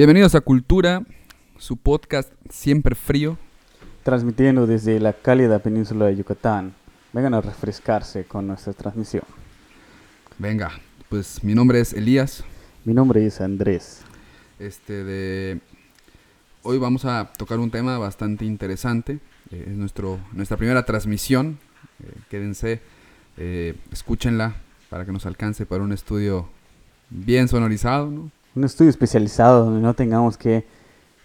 Bienvenidos a Cultura, su podcast siempre frío. Transmitiendo desde la cálida península de Yucatán. Vengan a refrescarse con nuestra transmisión. Venga, pues mi nombre es Elías. Mi nombre es Andrés. Este de hoy vamos a tocar un tema bastante interesante. Eh, es nuestro nuestra primera transmisión. Eh, quédense, eh, escúchenla para que nos alcance para un estudio bien sonorizado, ¿no? Un estudio especializado donde no tengamos que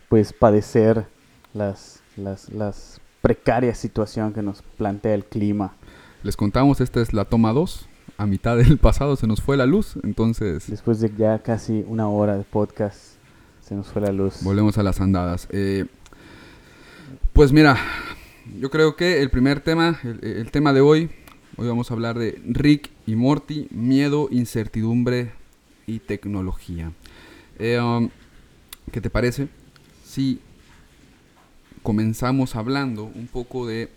pues padecer las, las, las precarias situación que nos plantea el clima. Les contamos, esta es la toma 2. A mitad del pasado se nos fue la luz, entonces Después de ya casi una hora de podcast, se nos fue la luz. volvemos a las andadas. Eh, pues mira, yo creo que el primer tema, el, el tema de hoy, hoy vamos a hablar de Rick y Morty, miedo, incertidumbre y tecnología. Eh, um, ¿Qué te parece? Si comenzamos hablando un poco de,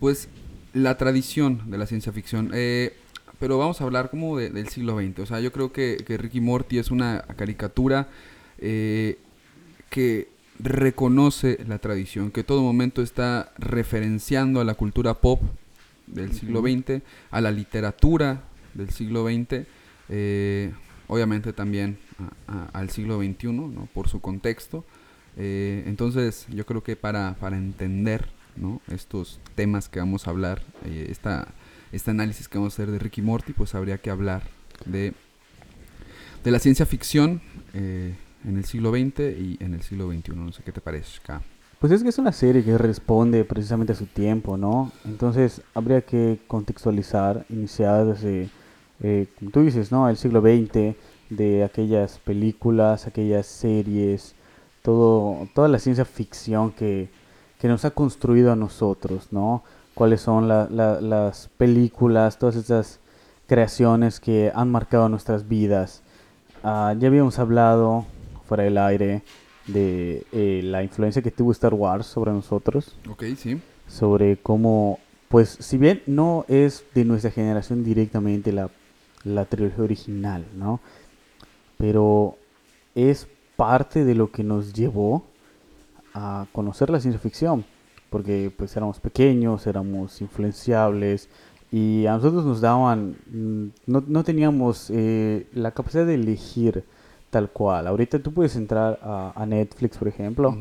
pues, la tradición de la ciencia ficción. Eh, pero vamos a hablar como de- del siglo XX. O sea, yo creo que, que Rick y Morty es una caricatura eh, que reconoce la tradición, que todo momento está referenciando a la cultura pop del siglo. XX, a la literatura del siglo XX, eh, obviamente también a- a- al siglo XXI, ¿no? por su contexto. Eh, entonces, yo creo que para, para entender ¿no? estos temas que vamos a hablar, eh, esta, este análisis que vamos a hacer de Ricky Morty, pues habría que hablar de, de la ciencia ficción eh, en el siglo XX y en el siglo XXI. No sé qué te parece, Ka? Pues es que es una serie que responde precisamente a su tiempo, ¿no? Entonces habría que contextualizar, iniciar desde, eh, tú dices, ¿no? El siglo XX, de aquellas películas, aquellas series, todo, toda la ciencia ficción que, que nos ha construido a nosotros, ¿no? Cuáles son la- la- las películas, todas estas creaciones que han marcado nuestras vidas. Ah, ya habíamos hablado fuera del aire de eh, la influencia que tuvo Star Wars sobre nosotros, Ok, sí. sobre cómo, pues si bien no es de nuestra generación directamente la, la trilogía original, ¿no? Pero es parte de lo que nos llevó a conocer la ciencia ficción, porque pues éramos pequeños, éramos influenciables y a nosotros nos daban, mm, no, no teníamos eh, la capacidad de elegir tal cual. Ahorita tú puedes entrar a, a Netflix, por ejemplo,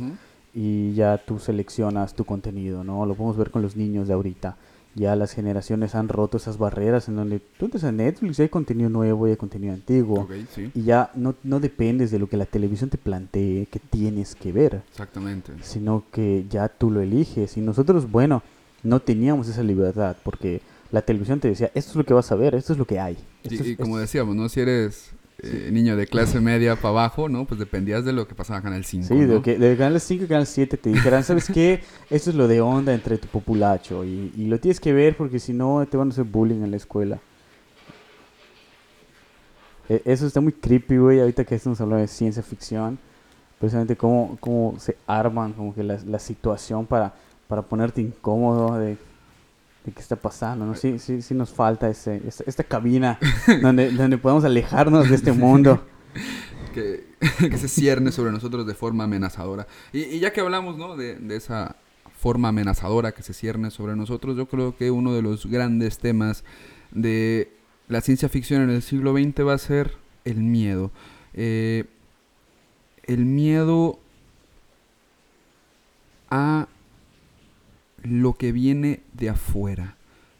y ya tú seleccionas tu contenido, ¿no? Lo podemos ver con los niños de ahorita. Ya las generaciones han roto esas barreras en donde tú entras a Netflix y hay contenido nuevo y hay contenido antiguo. Sí. Y ya no, no dependes de lo que la televisión te plantee que tienes que ver, Exactamente. sino que ya tú lo eliges. Y nosotros, bueno, no teníamos esa libertad porque la televisión te decía, esto es lo que vas a ver, esto es lo que hay. Sí, es- y como decíamos, ¿no? Si eres eh, niño de clase media para abajo, ¿no? Pues dependías de lo que pasaba en Canal 5, Sí, de, que, de Canal 5 y Canal 7 te dijeran, ¿sabes qué? Esto es lo de onda entre tu populacho y, y lo tienes que ver porque si no te van a hacer bullying en la escuela. E- Eso está muy creepy, güey, ahorita que estamos hablando de ciencia ficción. Precisamente cómo, cómo se arman como que la, la situación para, para ponerte incómodo de, de qué está pasando, ¿no? Sí, sí, sí nos falta ese, esta, esta cabina donde, donde podamos alejarnos de este mundo. que, que se cierne sobre nosotros de forma amenazadora. Y, y ya que hablamos, ¿no? De, de esa forma amenazadora que se cierne sobre nosotros, yo creo que uno de los grandes temas de la ciencia ficción en el siglo XX va a ser el miedo. Eh, el miedo a lo que viene de afuera,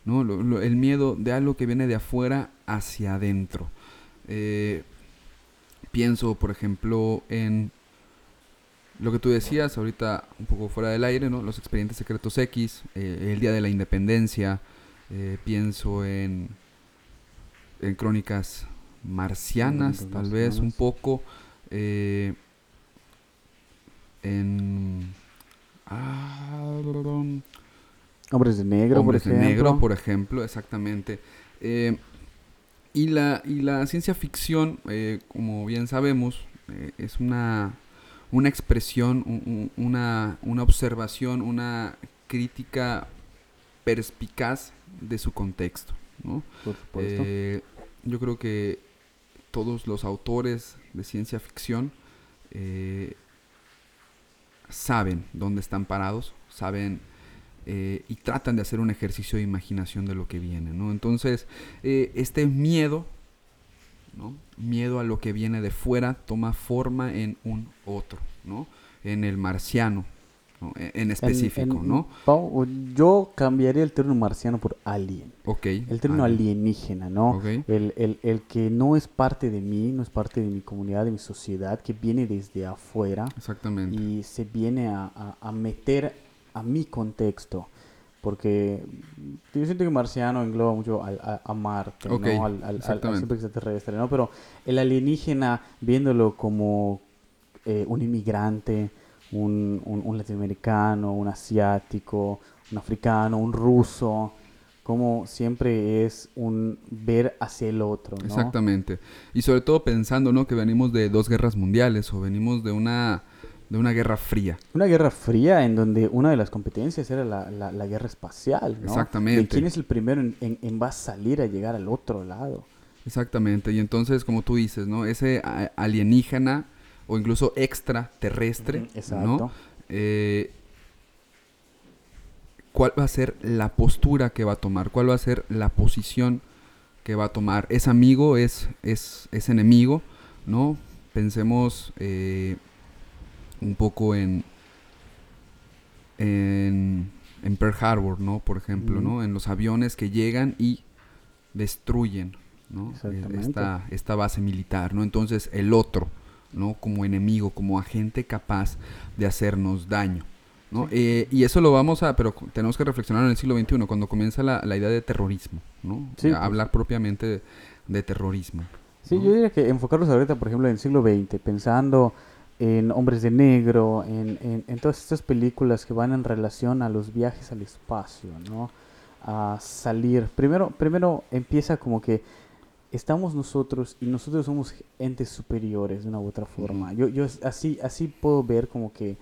¿no? Lo- lo- el miedo de algo que viene de afuera hacia adentro. Eh, pienso, por ejemplo, en lo que tú decías ahorita un poco fuera del aire, ¿no? Los expedientes secretos X, eh, el Día de la Independencia, eh, pienso en, en crónicas marcianas, Crónicas tal vez un poco, en... ah, Hombres de negro, Hombres por de ejemplo. negro, por ejemplo, exactamente. Eh, y, la, y la ciencia ficción, eh, como bien sabemos, eh, es una, una expresión, un- un- una, una observación, una crítica perspicaz de su contexto. ¿no? Por supuesto. Eh, yo creo que todos los autores de ciencia ficción eh, saben dónde están parados, saben eh, y tratan de hacer un ejercicio de imaginación de lo que viene, ¿no? Entonces, eh, este miedo, ¿no? Miedo a lo que viene de fuera toma forma en un otro, ¿no? En el marciano, en específico, ¿no? yo cambiaría el término marciano por alien. Ok. El término alienígena, ¿no? El, el, el, que no es parte de mí, no es parte de mi comunidad, de mi sociedad, que viene desde afuera. Exactamente. Y se viene a, a, meter a mi contexto. Porque yo siento que marciano engloba mucho al, a, Marte, ¿no? Al, al, al, extraterrestre, ¿no? Pero el alienígena, viéndolo como eh, un inmigrante, un, un, latinoamericano, un asiático, un africano, un ruso, como siempre es un ver hacia el otro. ¿no? Exactamente. Y sobre todo pensando ¿no? que venimos de dos guerras mundiales o venimos de una, de una guerra fría. Una guerra fría en donde una de las competencias era la, la, guerra espacial. ¿no? Exactamente. De quién es el primero en, en, va a salir a llegar al otro lado. Exactamente. Y entonces, como tú dices, ¿no? Ese alienígena o incluso extraterrestre, ¿no? Eh, ¿Cuál va a ser la postura que va a tomar? ¿Cuál va a ser la posición que va a tomar? ¿Es amigo? ¿Es, es, es enemigo? ¿No? Pensemos eh, un poco en, en, en, Pearl Harbor, ¿no? Por ejemplo, ¿no? En los aviones que llegan y destruyen, ¿no? Esta, esta base militar, ¿no? Entonces el otro, ¿no? Como enemigo, como agente capaz de hacernos daño. ¿no? Eh, y eso lo vamos a, pero tenemos que reflexionar en el siglo XXI, cuando comienza la, idea de terrorismo, ¿no? Pues. Hablar propiamente de, terrorismo. Sí, yo diría que enfocarnos ahorita, por ejemplo, en el siglo XX, pensando en Hombres de Negro, en, en, todas estas películas que van en relación a los viajes al espacio, ¿no? A salir. Primero, primero empieza como que estamos nosotros y nosotros somos entes superiores de una u otra forma. Yo, yo así, así puedo ver como que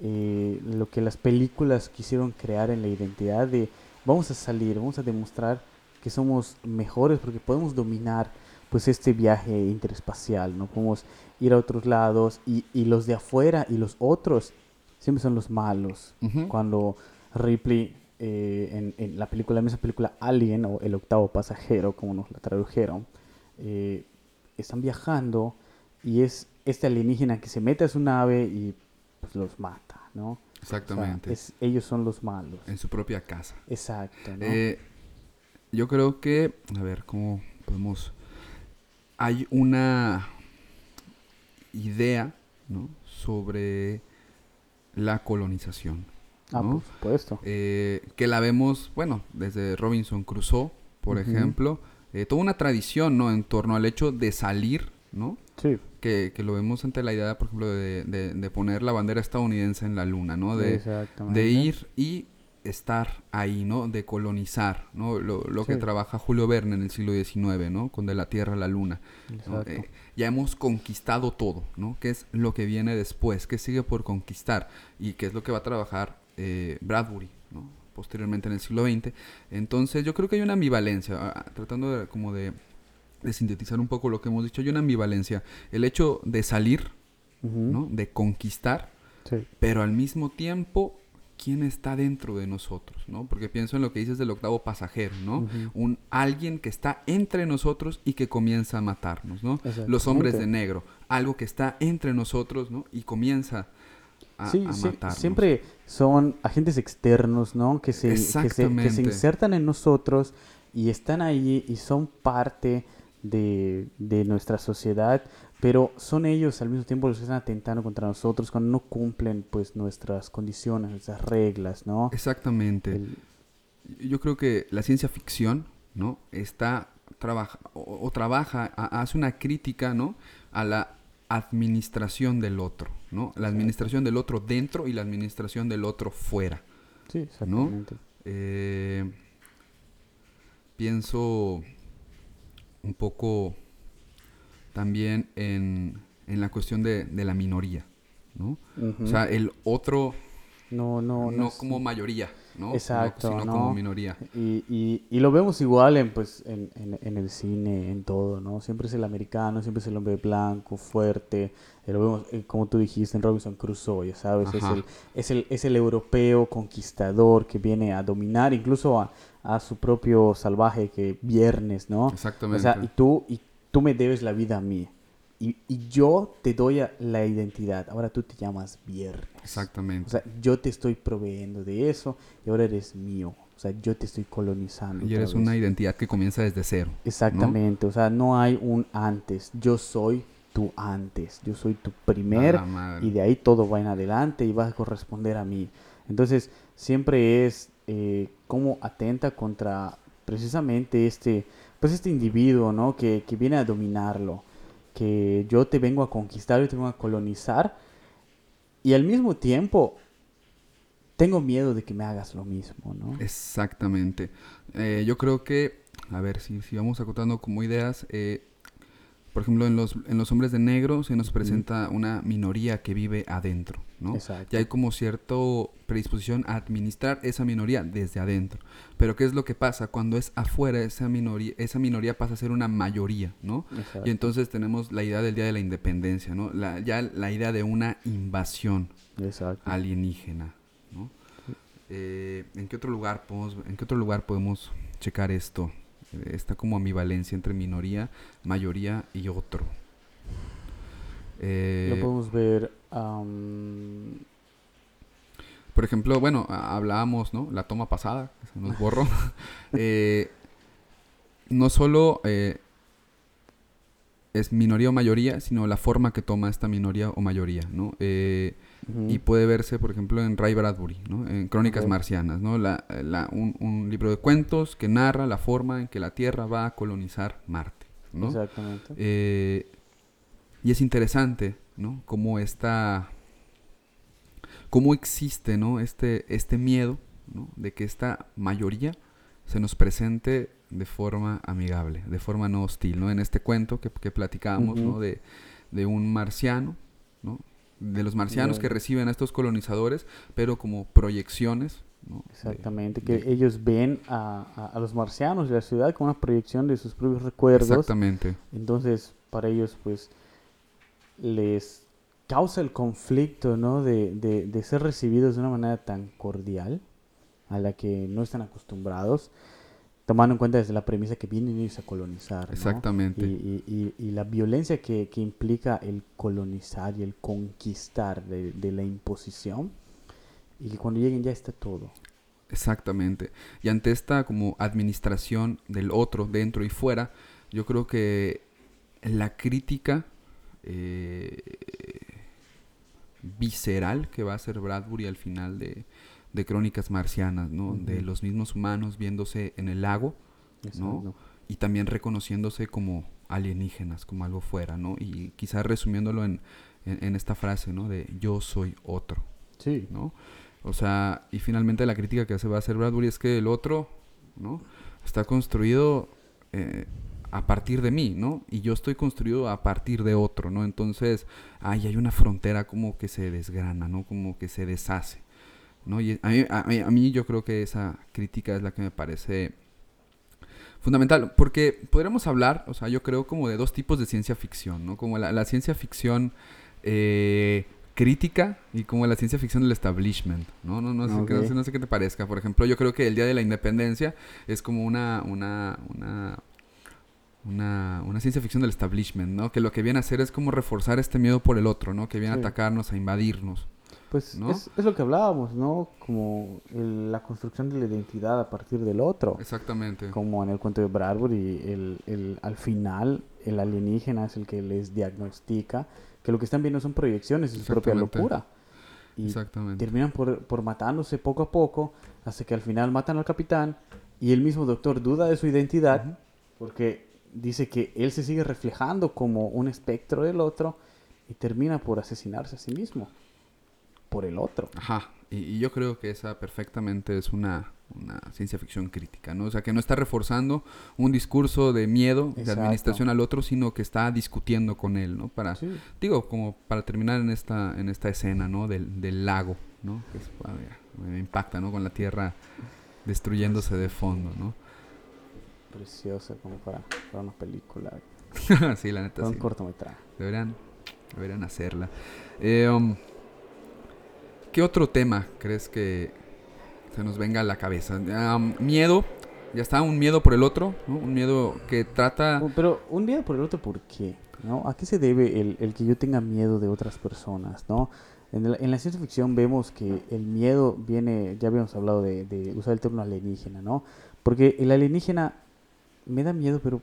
eh, lo que las películas quisieron crear en la identidad de vamos a salir, vamos a demostrar que somos mejores porque podemos dominar pues este viaje interespacial, ¿no? Podemos ir a otros lados y, y los de afuera y los otros siempre son los malos. Cuando Ripley eh, en, la película, la misma película Alien o El octavo pasajero, como nos la tradujeron, eh, están viajando y es este alienígena que se mete a su nave y pues, los mata, ¿no? Exactamente. ellos son los malos. En su propia casa. Exacto. Eh, yo creo que, a ver, ¿cómo podemos...? Hay una idea, ¿no? Sobre la colonización. Ah, por supuesto. Eh, que la vemos, bueno, desde Robinson Crusoe, por ejemplo, eh, toda una tradición, ¿no? En torno al hecho de salir, ¿no? Sí. Que, que lo vemos ante la idea, por ejemplo, de, de, poner la bandera estadounidense en la luna, ¿no? De, de ir y estar ahí, ¿no? De colonizar, ¿no? Lo, lo que trabaja Julio Verne en el siglo XIX, ¿no? Con de la Tierra a la Luna. Eh, ya hemos conquistado todo, ¿no? ¿Qué es lo que viene después? ¿Qué sigue por conquistar? ¿Y qué es lo que va a trabajar eh, Bradbury, ¿no? posteriormente en el siglo XX. Entonces yo creo que hay una ambivalencia, ah, tratando de, como de, sintetizar un poco lo que hemos dicho, hay una ambivalencia. El hecho de salir, ¿no? de conquistar, pero al mismo tiempo quién está dentro de nosotros, ¿no? Porque pienso en lo que dices del octavo pasajero, ¿no? Un alguien que está entre nosotros y que comienza a matarnos, ¿no? Los hombres de negro, algo que está entre nosotros, ¿no? Y comienza sí, siempre son agentes externos, ¿no? Que se, que se, insertan en nosotros y están ahí y son parte de, nuestra sociedad, pero son ellos al mismo tiempo los que están atentando contra nosotros cuando no cumplen pues nuestras condiciones, nuestras reglas, ¿no? Exactamente. Yo creo que la ciencia ficción, ¿no? Está trabaja o, o trabaja, hace una crítica, ¿no? A la administración del otro, ¿no? La administración del otro dentro y la administración del otro fuera. Sí, exactamente. Eh, pienso un poco también en, la cuestión de, la minoría, ¿no? O sea, el otro, No, no, no, como mayoría, ¿no? Exacto, sino ¿no? como minoría. Y, y, y lo vemos igual en, pues, en, en, en el cine, en todo, ¿no? Siempre es el americano, siempre es el hombre blanco, fuerte. eh, lo vemos, eh, como tú dijiste, en Robinson Crusoe, ya sabes, es el, es, el, es el europeo conquistador que viene a dominar incluso a, a su propio salvaje que viernes, ¿no? O Exactamente. sea, y tú, y tú me debes la vida a mí. Y, y yo te doy la identidad. Ahora tú te llamas viernes. Exactamente. O sea, yo te estoy proveyendo de eso y ahora eres mío. O sea, yo te estoy colonizando. y eres una identidad que comienza desde cero. Exactamente. O sea, no hay un antes. Yo soy tu antes. Yo soy tu primer. Y de ahí todo va en adelante y va a corresponder a mí. Entonces, siempre es eh, como atenta contra precisamente este, pues este individuo, ¿no? Que, que viene a dominarlo. Que yo te vengo a conquistar, yo te vengo a colonizar. Y al mismo tiempo, tengo miedo de que me hagas lo mismo, ¿no? Exactamente. Eh, yo creo que, a ver, si, si vamos acotando como ideas, eh, por ejemplo, en los, en los hombres de negro se nos presenta una minoría que vive adentro, ¿no? Exacto. Y hay como cierta predisposición a administrar esa minoría desde adentro. Pero ¿qué es lo que pasa? Cuando es afuera, esa minoría, esa minoría pasa a ser una mayoría, ¿no? Exacto. Y entonces tenemos la idea del Día de la Independencia, ¿no? La, ya la idea de una invasión Exacto. alienígena, ¿no? Eh, ¿En qué otro lugar podemos, en qué otro lugar podemos checar esto? Esta como ambivalencia entre minoría, mayoría y otro. Eh, Lo podemos ver. Por ejemplo, bueno, hablábamos, ¿no? La toma pasada, se nos borró. Eh, no solo eh, es minoría o mayoría, sino la forma que toma esta minoría o mayoría, ¿no? Eh, Y puede verse, por ejemplo, en Ray Bradbury, ¿no? En Crónicas. Marcianas, ¿no? La, la- un, un libro de cuentos que narra la forma en que la Tierra va a colonizar Marte, ¿no? Exactamente. Eh, y es interesante, ¿no? Cómo esta... Cómo existe, ¿no? Este, este miedo, ¿no? De que esta mayoría se nos presente de forma amigable, de forma no hostil, ¿no? En este cuento que, que platicábamos. ¿no? De, de un marciano, ¿no? De los marcianos que reciben a estos colonizadores, pero como proyecciones, ¿no? De- Exactamente, que de- ellos ven a, a- a los marcianos de la ciudad como una proyección de sus propios recuerdos. Exactamente. Entonces, para ellos, pues, les causa el conflicto, ¿no? De, de ser recibidos de una manera tan cordial, a la que no están acostumbrados, tomando en cuenta desde la premisa que vienen ellos a colonizar, ¿no? Exactamente. Y, y- y- y la violencia que, que implica el colonizar y el conquistar de, de la imposición, y que cuando lleguen ya está todo. Exactamente. Y ante esta como administración del otro, dentro y fuera, yo creo que la crítica eh, visceral que va a hacer Bradbury al final de, de Crónicas Marcianas, ¿no? De los mismos humanos viéndose en el lago ¿no? Y también reconociéndose como alienígenas, como algo fuera, ¿no? Y quizás resumiéndolo en, en, en esta frase, ¿no? De yo soy otro. Sí, ¿no? O sea, y finalmente la crítica que se va a hacer Bradbury es que el otro, ¿no? Está construido eh, a partir de mí, ¿no? Y yo estoy construido a partir de otro, ¿no? Entonces, ay, hay una frontera como que se desgrana, ¿no? Como que se deshace, ¿no? Y a mí, a mí- a mí yo creo que esa crítica es la que me parece fundamental, porque podríamos hablar, o sea, yo creo como de dos tipos de ciencia ficción, ¿no? Como la, la ciencia ficción eh, crítica y como la ciencia ficción del establishment, ¿no? No, no, sé, qué- no, sé, no sé qué te parezca. Por ejemplo, yo creo que el Día de la Independencia es como una, una, una, una, una ciencia ficción del establishment, ¿no? Que lo que viene a hacer es como reforzar este miedo por el otro, ¿no? Que viene a atacarnos, a invadirnos. Pues ¿no? es, es lo que hablábamos, ¿no? Como el- la construcción de la identidad a partir del otro. Exactamente. Como en el cuento de Bradbury, el, el, al final el alienígena es el que les diagnostica que lo que están viendo son proyecciones de su propia locura. Y Exactamente. terminan por, por matándose poco a poco, hasta que al final matan al capitán y el mismo doctor duda de su identidad porque dice que él se sigue reflejando como un espectro del otro y termina por asesinarse a sí mismo por el otro. Ajá, y, y yo creo que esa perfectamente es una, una ciencia ficción crítica, ¿no? O sea, que no está reforzando un discurso de miedo, de administración al otro, sino que está discutiendo con él, ¿no? Para, Sí. digo, como para terminar en esta, en esta escena, ¿no? Del, del lago, ¿no? Que es, me impacta, ¿no? Con la Tierra destruyéndose de fondo, ¿no? Preciosa como para, para una película. sí, la neta Para un sí. cortometraje. Deberían, deberían hacerla. Eh, um, ¿Qué otro tema crees que se nos venga a la cabeza? Miedo. Ya está, un miedo por el otro, ¿no? Un miedo que trata... Pero un miedo por el otro, ¿por qué? ¿A qué se debe el, que yo tenga miedo de otras personas? ¿no? En la ciencia ficción vemos que el miedo viene, ya habíamos hablado de, de usar el término alienígena, ¿no? Porque el alienígena me da miedo, pero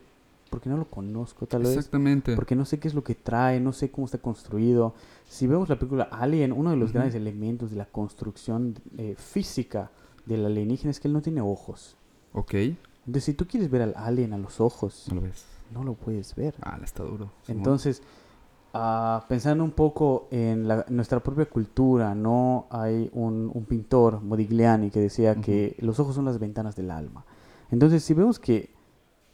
porque no lo conozco, tal vez. Exactamente. Porque no sé qué es lo que trae, no sé cómo está construido. Si vemos la película Alien, uno de los grandes elementos de la construcción eh, física del alienígena es que él no tiene ojos. Ok, Entonces, si tú quieres ver al alien a los ojos, no lo ves. no lo puedes ver. Ah, está duro. Entonces, ah, pensando un poco en la- nuestra propia cultura, ¿no? Hay un, un pintor, Modigliani, que decía que los ojos son las ventanas del alma. Entonces, si vemos que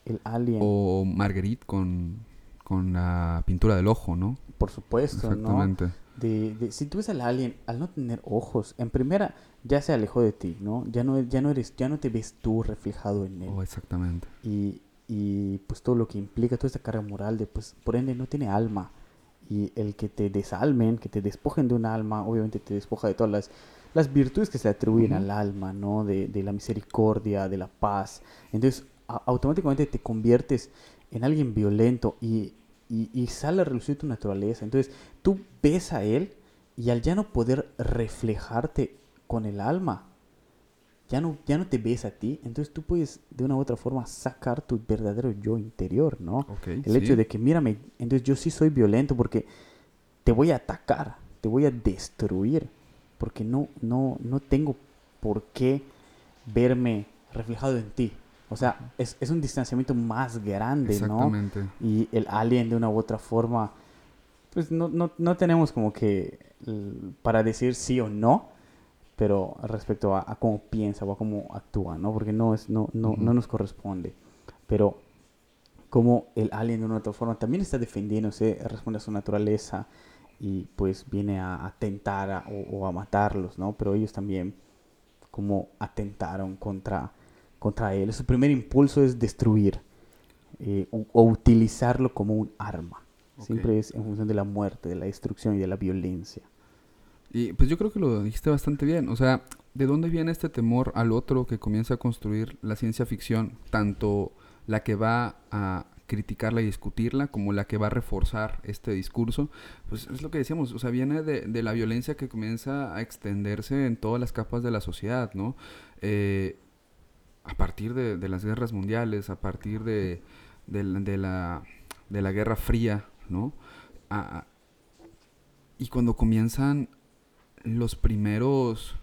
el alien, O Marguerite con, con la pintura del ojo, ¿no? por supuesto, ¿no? Exactamente. De, de- si tú ves al alien, al no tener ojos, en primera ya se alejó de ti, ¿no? Ya no, ya no eres, ya no te ves tú reflejado en él. Oh, exactamente. y, y pues todo lo que implica toda esta carga moral de pues por ende no tiene alma y el que te desalmen que te despojen de un alma obviamente te despoja de todas las las virtudes que se atribuyen al alma no de, de la misericordia de la paz entonces automáticamente te conviertes en alguien violento y, y, y sale a relucir tu naturaleza entonces tú ves a él y al ya no poder reflejarte con el alma ya no, ya no te ves a ti, entonces tú puedes de una u otra forma sacar tu verdadero yo interior, ¿no? Ok, El sí. hecho de que, mírame, entonces yo sí soy violento porque te voy a atacar, te voy a destruir, porque no, no, no tengo por qué verme reflejado en ti. O sea, es, es un distanciamiento más grande, ¿no? Exactamente. Y el alien de una u otra forma, pues no, no, no tenemos como que para decir sí o no, pero respecto a, a cómo piensa o a cómo actúa, ¿no? Porque no, es, no, no, no nos corresponde. Pero como el alien de una u otra forma también está defendiéndose, responde a su naturaleza y pues viene a atentar a- o, o a matarlos, ¿no? Pero ellos también como atentaron contra, contra él. Su primer impulso es destruir eh, o, o utilizarlo como un arma. Siempre es en función de la muerte, de la destrucción y de la violencia. Y pues yo creo que lo dijiste bastante bien. O sea, ¿de dónde viene este temor al otro que comienza a construir la ciencia ficción? Tanto la que va a criticarla y discutirla como la que va a reforzar este discurso. Pues es lo que decíamos, o sea, viene de, de la violencia que comienza a extenderse en todas las capas de la sociedad, ¿no? Eh, a partir de, de las guerras mundiales, a partir de, de la- de la, de la Guerra Fría, ¿no? A- a- y cuando comienzan los primeros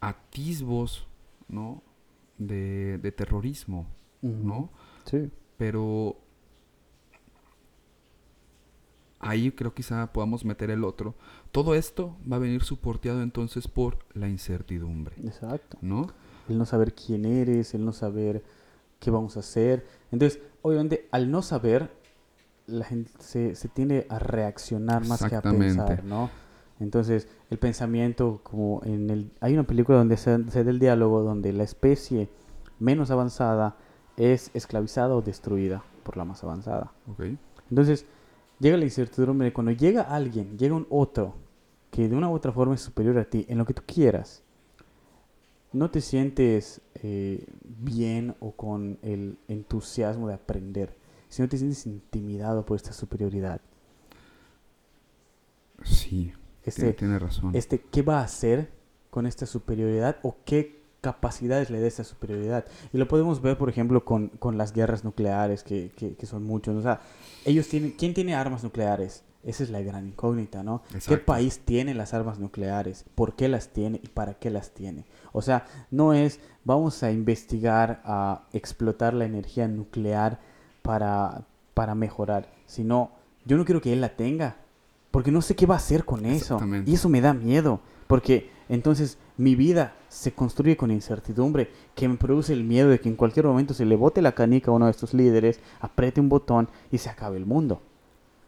atisbos, ¿no? De, de terrorismo, ¿no? Sí. Pero ahí creo quizá podamos meter el otro. Todo esto va a venir soporteado entonces por la incertidumbre, Exacto. ¿no? El no saber quién eres, el no saber qué vamos a hacer. Entonces, obviamente, al no saber, la gente se, se tiende a reaccionar más que a pensar, ¿no? Entonces, el pensamiento, como en el... Hay una película donde se, se da el diálogo donde la especie menos avanzada es esclavizada o destruida por la más avanzada. Ok. Entonces, llega la incertidumbre de cuando llega alguien, llega un otro que de una u otra forma es superior a ti en lo que tú quieras, no te sientes eh, bien o con el entusiasmo de aprender, sino te sientes intimidado por esta superioridad. Sí, Este, tiene, razón. este, ¿qué va a hacer con esta superioridad o qué capacidades le da esta superioridad? Y lo podemos ver, por ejemplo, con, con las guerras nucleares, que, que, que son muchos. O sea, ellos tienen, ¿quién tiene armas nucleares? Esa es la gran incógnita, ¿no? ¿Qué país tiene las armas nucleares? ¿Por qué las tiene y para qué las tiene? O sea, no es vamos a investigar, a explotar la energía nuclear para, para mejorar, sino yo no quiero que él la tenga, porque no sé qué va a hacer con eso. Y eso me da miedo, porque entonces mi vida se construye con incertidumbre, que me produce el miedo de que en cualquier momento se le bote la canica a uno de estos líderes, apriete un botón y se acabe el mundo.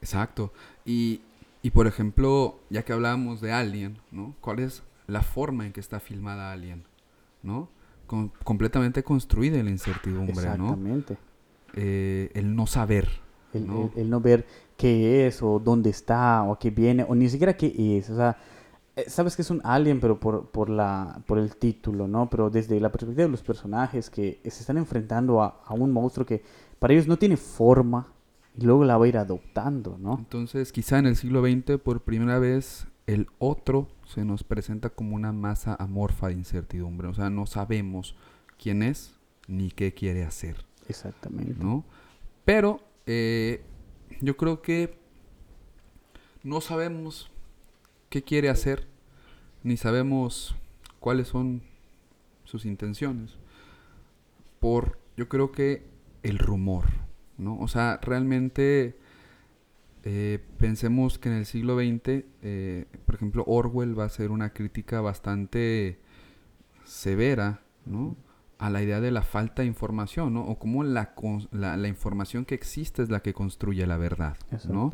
Exacto. Y, y por ejemplo, ya que hablábamos de Alien, ¿no? ¿Cuál es la forma en que está filmada Alien, ¿no? completamente construida la incertidumbre, Exactamente. ¿no? Eh, el no saber. El ¿no? El, no ver qué es o dónde está o a qué viene o ni siquiera qué es. O sea, eh, sabes que es un alien, pero por, por, la, por el título, ¿no? Pero desde la perspectiva de los personajes que se están enfrentando a, a un monstruo que para ellos no tiene forma y luego la va a ir adoptando, ¿no? Entonces, quizá en el siglo XX, por primera vez, el otro se nos presenta como una masa amorfa de incertidumbre. O sea, no sabemos quién es ni qué quiere hacer. Exactamente. ¿no? Pero eh, yo creo que no sabemos qué quiere hacer, ni sabemos cuáles son sus intenciones. Por, yo creo que el rumor, ¿no? O sea, realmente eh, pensemos que en el siglo XX, eh, por ejemplo, Orwell va a hacer una crítica bastante severa, ¿no? A la idea de la falta de información, ¿no? O cómo la, la, información que existe es la que construye la verdad, ¿no?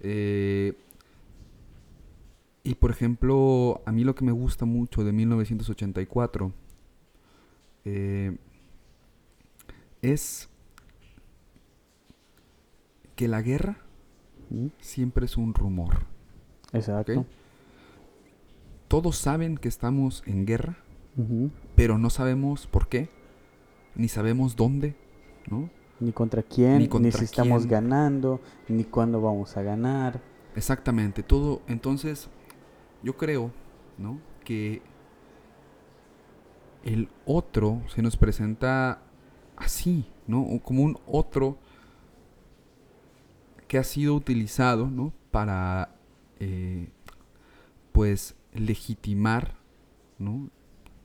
Eh, y por ejemplo, a mí lo que me gusta mucho de 1984 es que la guerra siempre es un rumor. Exacto. Todos saben que estamos en guerra, pero no sabemos por qué, ni sabemos dónde, ¿no? Ni contra quién, ni, si estamos ganando, ni cuándo vamos a ganar. Exactamente, todo. Entonces, yo creo, ¿no? Que el otro se nos presenta así, ¿no? Como un otro que ha sido utilizado ¿no? para eh, pues legitimar ¿no?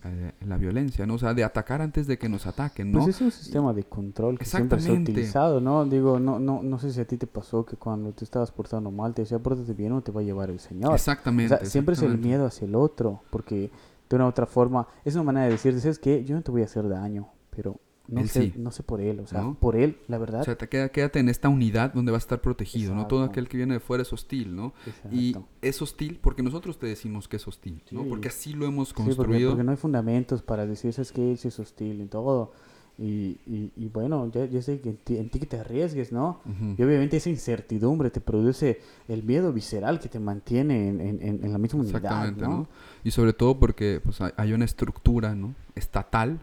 Eh, la violencia, ¿no? O sea, de atacar antes de que nos ataquen, ¿no? Pues es un sistema de control que siempre se ha utilizado, ¿no? Digo, no, no, no sé si a ti te pasó que cuando te estabas portando mal te decía, pórtate bien o te va a llevar el Señor. Exactamente. O sea, siempre es el miedo hacia el otro, porque de una u otra forma es una manera de decir, ¿sabes qué? Yo no te voy a hacer daño, pero no sé, no sé por él, o sea, por él, la verdad. O sea, te queda, quédate en esta unidad donde vas a estar protegido, ¿no? Todo aquel que viene de fuera es hostil, ¿no? Y es hostil porque nosotros te decimos que es hostil, ¿no? Porque así lo hemos construido. Sí, porque, no hay fundamentos para decir, es que él es hostil y todo. Y, y, bueno, ya, sé que en ti, que te arriesgues, ¿no? Y obviamente esa incertidumbre te produce el miedo visceral que te mantiene en, en, en la misma unidad, Exactamente, ¿no? Y sobre todo porque pues, hay una estructura, ¿no? Estatal,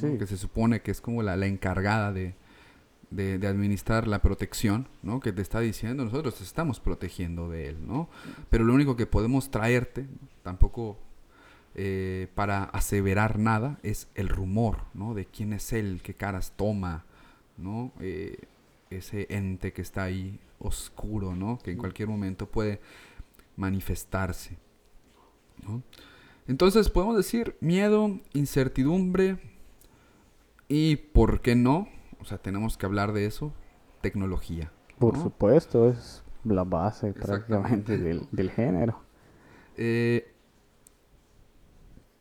que se supone que es como la, encargada de, administrar la protección, ¿no? Que te está diciendo, nosotros te estamos protegiendo de él, ¿no? Pero lo único que podemos traerte, tampoco eh, para aseverar nada, es el rumor, ¿no? De quién es él, qué caras toma, ¿no? Eh, ese ente que está ahí oscuro, ¿no? Que en cualquier momento puede manifestarse, Entonces podemos decir miedo, incertidumbre, y por qué no, o sea, tenemos que hablar de eso, tecnología. Por supuesto, es la base prácticamente del, género. Eh,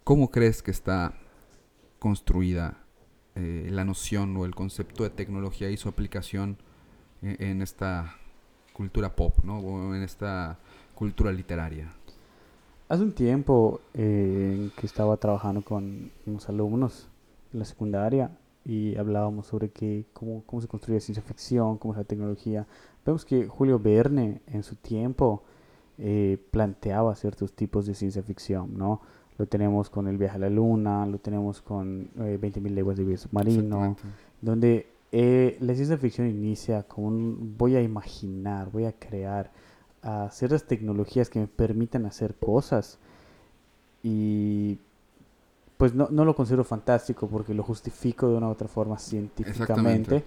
¿Cómo crees que está construida eh, la noción o el concepto de tecnología y su aplicación en, esta cultura pop, ¿no? O en esta cultura literaria? Hace un tiempo eh, que estaba trabajando con unos alumnos en la secundaria y hablábamos sobre que, cómo, cómo se construye ciencia ficción, cómo es la tecnología. Vemos que Julio Verne en su tiempo eh, planteaba ciertos tipos de ciencia ficción, ¿no? Lo tenemos con El viaje a la luna, lo tenemos con eh, 20.000 leguas de vida submarino, donde eh, la ciencia ficción inicia con un voy a imaginar, voy a crear ciertas tecnologías que me permitan hacer cosas y pues no, no, lo considero fantástico porque lo justifico de una u otra forma científicamente.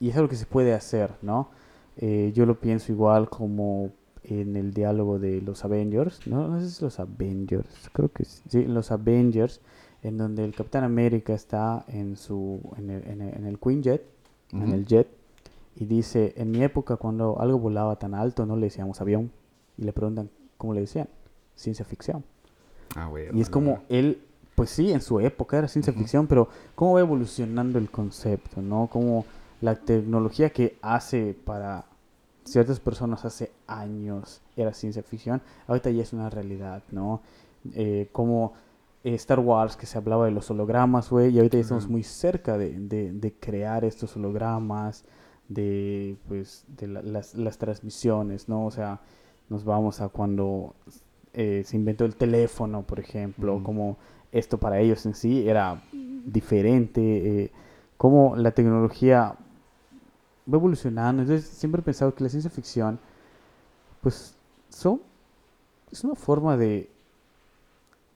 Y es algo que se puede hacer, ¿no? Eh, yo lo pienso igual como en el diálogo de los Avengers, ¿no? No sé si los Avengers, creo que sí, los Avengers, en donde el Capitán América está en su en el, en el, Queen Jet, en el jet, y dice, en mi época cuando algo volaba tan alto no le decíamos avión, y le preguntan, ¿cómo le decían? Ciencia ficción. Ah, y es como él pues sí, en su época era ciencia ficción, pero cómo va evolucionando el concepto, ¿no? Como la tecnología que hace para ciertas personas hace años era ciencia ficción, ahorita ya es una realidad, ¿no? Eh, como Star Wars, que se hablaba de los hologramas, güey, y ahorita ya estamos muy cerca de, de, de crear estos hologramas, de, pues, de la- las, las transmisiones, ¿no? O sea, nos vamos a cuando eh, se inventó el teléfono, por ejemplo, Ujú. como esto para ellos en sí era diferente, eh, cómo la tecnología va evolucionando. Entonces, siempre he pensado que la ciencia ficción, pues, son, es una forma de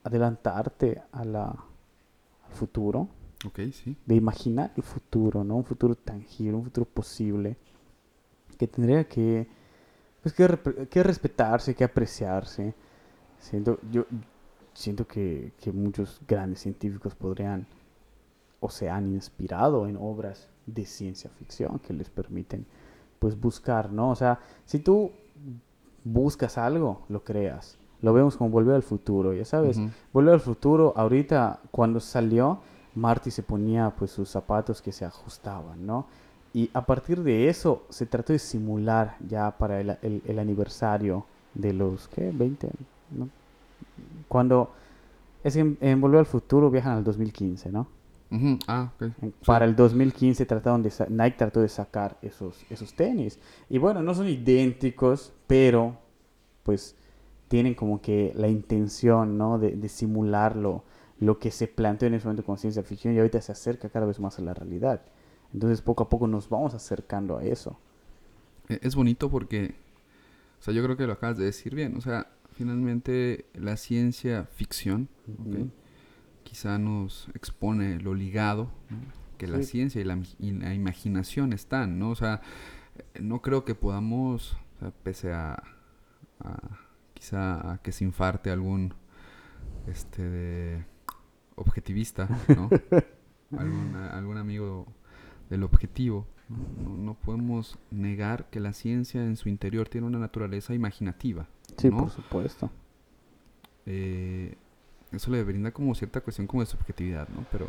adelantarte a la, al futuro, Ok, sí. de imaginar el futuro, ¿no? Un futuro tangible, un futuro posible, que tendría que, pues, que respetarse, que apreciarse. Siento, yo siento que, que muchos grandes científicos podrían o se han inspirado en obras de ciencia ficción que les permiten, pues, buscar, ¿no? O sea, si tú buscas algo, lo creas. Lo vemos como Volver al Futuro, ya sabes. Ujú. Volver al futuro, ahorita cuando salió, Marty se ponía pues sus zapatos que se ajustaban, ¿no? Y a partir de eso se trató de simular ya para el, el- el aniversario de los, ¿qué? 20, ¿no? Cuando es en, en Volver al futuro viajan al 2015, ¿no? Ujú. Ah, ok. En- Sí. Para el 2015 trataron de Nike trató de sacar esos, esos tenis. Y bueno, no son idénticos, pero pues tienen como que la intención, ¿no? De, de simular lo, lo que se planteó en ese momento con ciencia ficción y ahorita se acerca cada vez más a la realidad. Entonces poco a poco nos vamos acercando a eso. E- Es bonito porque, o sea, yo creo que lo acabas de decir bien. O sea, finalmente la ciencia ficción, quizá nos expone lo ligado ¿no? que la ciencia y la, mi- y la imaginación están, ¿no? O sea, no creo que podamos, o sea, pese a, a- quizá a que se infarte algún, este, de objetivista, ¿no? algún, algún amigo del objetivo. No, no podemos negar que la ciencia en su interior tiene una naturaleza imaginativa, Sí, ¿no? por supuesto. eh, eso le brinda como cierta cuestión como de subjetividad, ¿no? Pero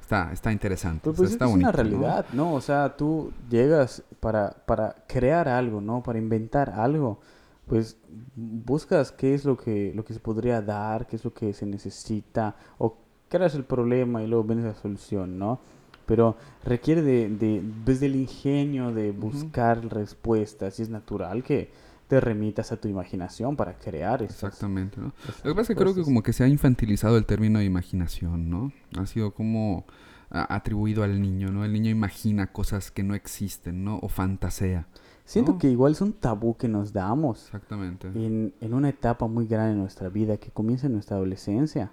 está, está interesante. Pero o sea, pues está es bonito, una realidad, ¿no? O sea, tú llegas para, para crear algo, ¿no? Para inventar algo, pues buscas qué es lo que, lo que se podría dar, qué es lo que se necesita, o creas el problema y luego ves la solución, ¿no? Pero requiere de, de desde el ingenio de buscar respuestas y es natural que te remitas a tu imaginación para crear esas, Exactamente, ¿no? Lo que pasa es que creo que como que se ha infantilizado el término de imaginación, ¿no? Ha sido como a- atribuido al niño, ¿no? El niño imagina cosas que no existen, ¿no? O fantasea. Siento ¿no? que igual es un tabú que nos damos. Exactamente. en, en una etapa muy grande de nuestra vida que comienza en nuestra adolescencia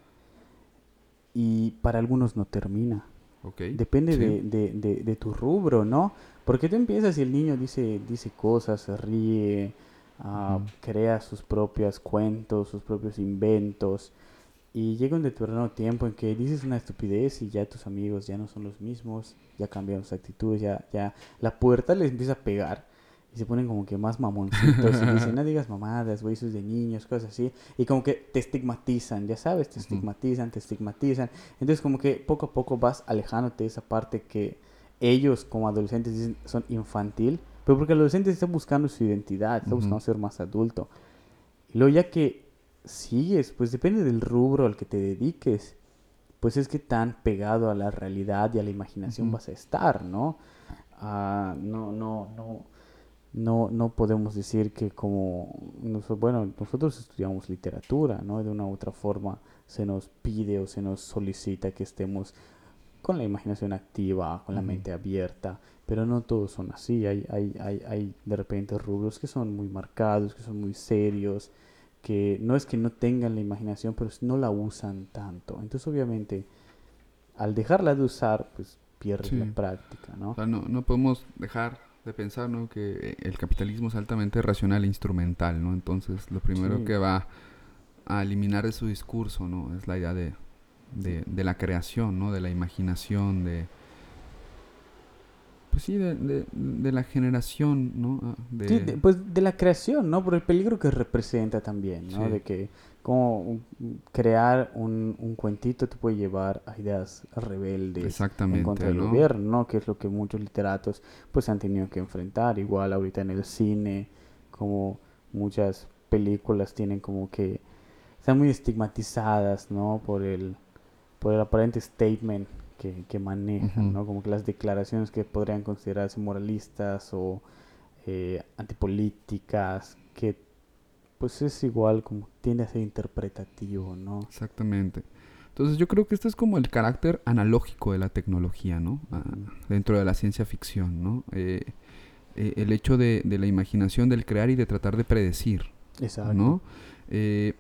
y para algunos no termina. Ok. Depende sí. de, de- de- de tu rubro, ¿no? Porque tú empiezas y el niño dice, dice cosas, se Ujú. crea sus propios cuentos, sus propios inventos. Y llega un determinado tiempo en que dices una estupidez y ya tus amigos ya no son los mismos, ya cambian sus actitudes, ya, ya la puerta les empieza a pegar y se ponen como que más mamoncitos y dicen, no digas mamadas, güey, eso es de niños, cosas así. Y como que te estigmatizan, ya sabes, te estigmatizan, te estigmatizan. Entonces como que poco a poco vas alejándote de esa parte que ellos como adolescentes dicen son infantil, pero porque el adolescente está buscando su identidad, está buscando ser más adulto. Y luego ya que sigues, pues depende del rubro al que te dediques, pues es que tan pegado a la realidad y a la imaginación vas a estar, ¿no? Ah, no, no, no, no, no podemos decir que como, bueno, nosotros estudiamos literatura, ¿no? De una u otra forma se nos pide o se nos solicita que estemos con la imaginación activa, con la mente abierta, pero no todos son así, hay, hay, hay, hay de repente rubros que son muy marcados, que son muy serios, que no es que no tengan la imaginación, pero no la usan tanto. Entonces, obviamente, al dejarla de usar, pues pierdes la práctica, ¿no? O sea, no, no podemos dejar de pensar, ¿no? Que eh, el capitalismo es altamente racional e instrumental, ¿no? Entonces, lo primero Sí. que va a eliminar de su discurso, ¿no? Es la idea de, de, de la creación, ¿no? De la imaginación, de... Pues sí, de, de, de la generación, ¿no? Ah, De, Sí, de- pues de la creación, ¿no? Por el peligro que representa también, ¿no? Sí. De que como crear un, un cuentito te puede llevar a ideas rebeldes en Exactamente, contra del ¿no? gobierno, ¿no? Que es lo que muchos literatos pues han tenido que enfrentar. Igual ahorita en el cine, como muchas películas tienen como que están muy estigmatizadas, ¿no? Por el, por el aparente statement que, que manejan, ¿no? Como que las declaraciones que podrían considerarse moralistas o eh, antipolíticas, que pues es igual como tiende a ser interpretativo, ¿no? Exactamente. Entonces yo creo que este es como el carácter analógico de la tecnología, ¿no? Ah, dentro de la ciencia ficción, ¿no? Eh, eh, el hecho de, de, la imaginación, del crear y de tratar de predecir, Exacto. ¿no? Eh,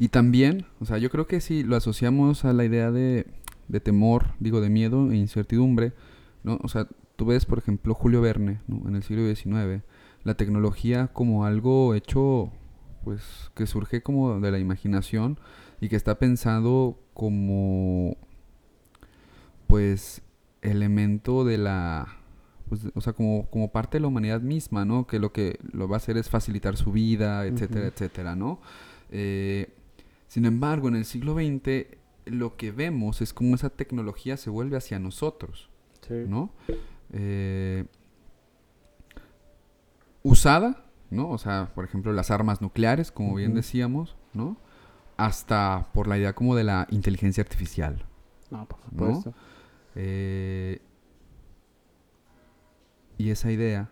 y también, o sea, yo creo que si lo asociamos a la idea de, de temor, digo, de miedo e incertidumbre, ¿no? O sea, tú ves, por ejemplo, Julio Verne, ¿no? En el siglo XIX, la tecnología como algo hecho, pues, que surge como de la imaginación y que está pensado como, pues, elemento de la, pues, o sea, como, como parte de la humanidad misma, ¿no? Que lo que lo va a hacer es facilitar su vida, etcétera, etcétera, ¿no? Eh, sin embargo, en el siglo XX lo que vemos es cómo esa tecnología se vuelve hacia nosotros, ¿no? Eh, usada, ¿no? O sea, por ejemplo, las armas nucleares, como bien decíamos, ¿no? Hasta por la idea como de la inteligencia artificial. No, por supuesto. Eh, y esa idea,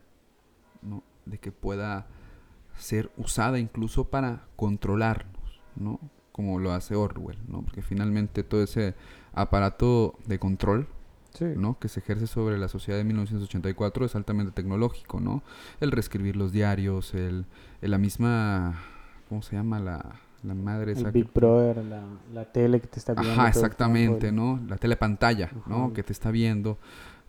¿no? De que pueda ser usada incluso para controlarnos, ¿no? Como lo hace Orwell, ¿no? Porque finalmente todo ese aparato de control ¿no? que se ejerce sobre la sociedad de 1984 es altamente tecnológico, ¿no? El reescribir los diarios, el, la misma, ¿cómo se llama? La, la madre el Big Brother, la, tele que te está viendo. Ajá, exactamente, ¿no? La telepantalla, ¿no? Que te está viendo,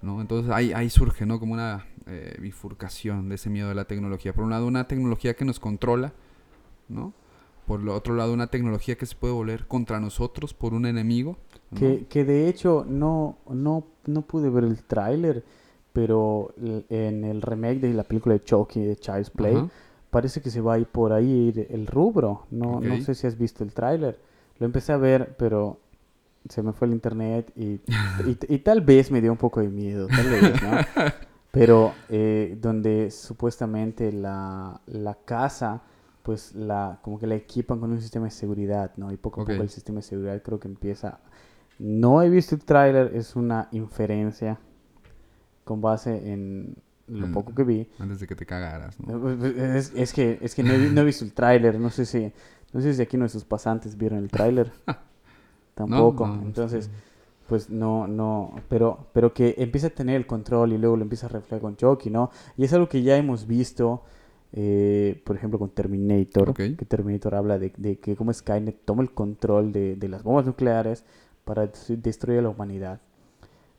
¿no? Entonces ahí, ahí surge, ¿no? Como una eh, bifurcación de ese miedo de la tecnología. Por un lado, una tecnología que nos controla, ¿no? Por el otro lado, una tecnología que se puede volver contra nosotros por un enemigo. Que, que de hecho no, no no pude ver el tráiler, pero en el remake de la película de Chucky de Child's Play parece que se va a ir por ahí el rubro. No, no sé si has visto el tráiler. Lo empecé a ver, pero se me fue el internet y, y, tal vez me dio un poco de miedo, tal vez, ¿no? Pero eh, donde supuestamente la, la casa, pues la como que la equipan con un sistema de seguridad, ¿no? Y poco a poco el sistema de seguridad creo que empieza no he visto el tráiler, es una inferencia con base en lo poco que vi. Antes de que te cagaras, Es, que, es que no, he, visto el tráiler, no sé si no sé si aquí nuestros pasantes vieron el tráiler. Tampoco. Entonces, pues no, no, pero, pero que empieza a tener el control y luego lo empieza a reflejar con Chucky, ¿no? Y es algo que ya hemos visto, eh, por ejemplo, con Terminator, que Terminator habla de, de, que como Skynet toma el control de, de las bombas nucleares, para destruir a la humanidad.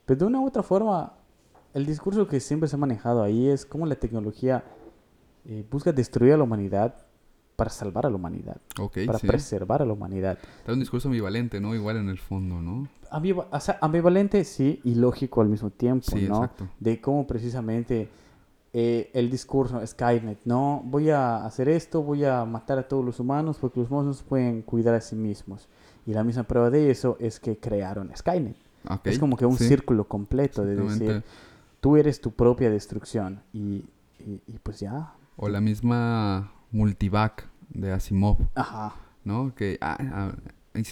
Pero de una u otra forma, el discurso que siempre se ha manejado ahí es cómo la tecnología eh, busca destruir a la humanidad para salvar a la humanidad, para preservar a la humanidad. Es un discurso ambivalente, ¿no? Igual en el fondo, ¿no? ambivalente, sí, y lógico al mismo tiempo, ¿no? Exacto. De cómo precisamente eh, el discurso Skynet, ¿no? Voy a hacer esto, voy a matar a todos los humanos porque los humanos pueden cuidar a sí mismos. Y la misma prueba de eso es que crearon Skynet. Es como que un círculo completo de decir, tú eres tu propia destrucción y, y, pues ya. O la misma multivac de Asimov. Ajá. ¿No? Que ah,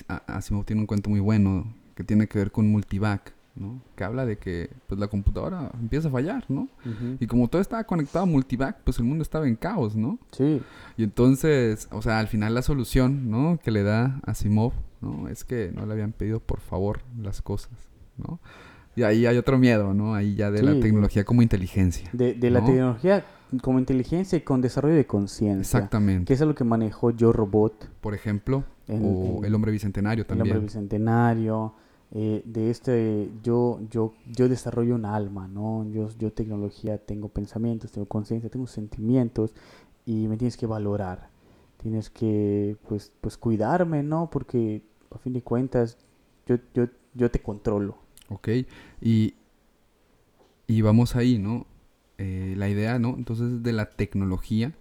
ah, Asimov tiene un cuento muy bueno que tiene que ver con multivac. ¿No? Que habla de que pues la computadora empieza a fallar, ¿no? Y como todo estaba conectado a multivac, pues el mundo estaba en caos, ¿no? Sí. Y entonces, o sea, al final la solución, ¿no? Que le da Asimov ¿no? Es que no le habían pedido por favor las cosas, ¿no? Y ahí hay otro miedo, ¿no? Ahí ya de la tecnología como inteligencia. De, la tecnología como inteligencia y con desarrollo de conciencia. Exactamente. Que es lo que manejó Yo Robot. Por ejemplo, o El Hombre Bicentenario también. El Hombre Bicentenario. Eh, de este, yo, yo, yo desarrollo un alma, ¿no? Yo, yo tecnología tengo pensamientos, tengo conciencia, tengo sentimientos y me tienes que valorar. Tienes que, pues, pues cuidarme, ¿no? Porque a fin de cuentas, yo, yo, yo te controlo. Ok, y, y vamos ahí, ¿no? Eh, la idea, ¿no? Entonces de la tecnología,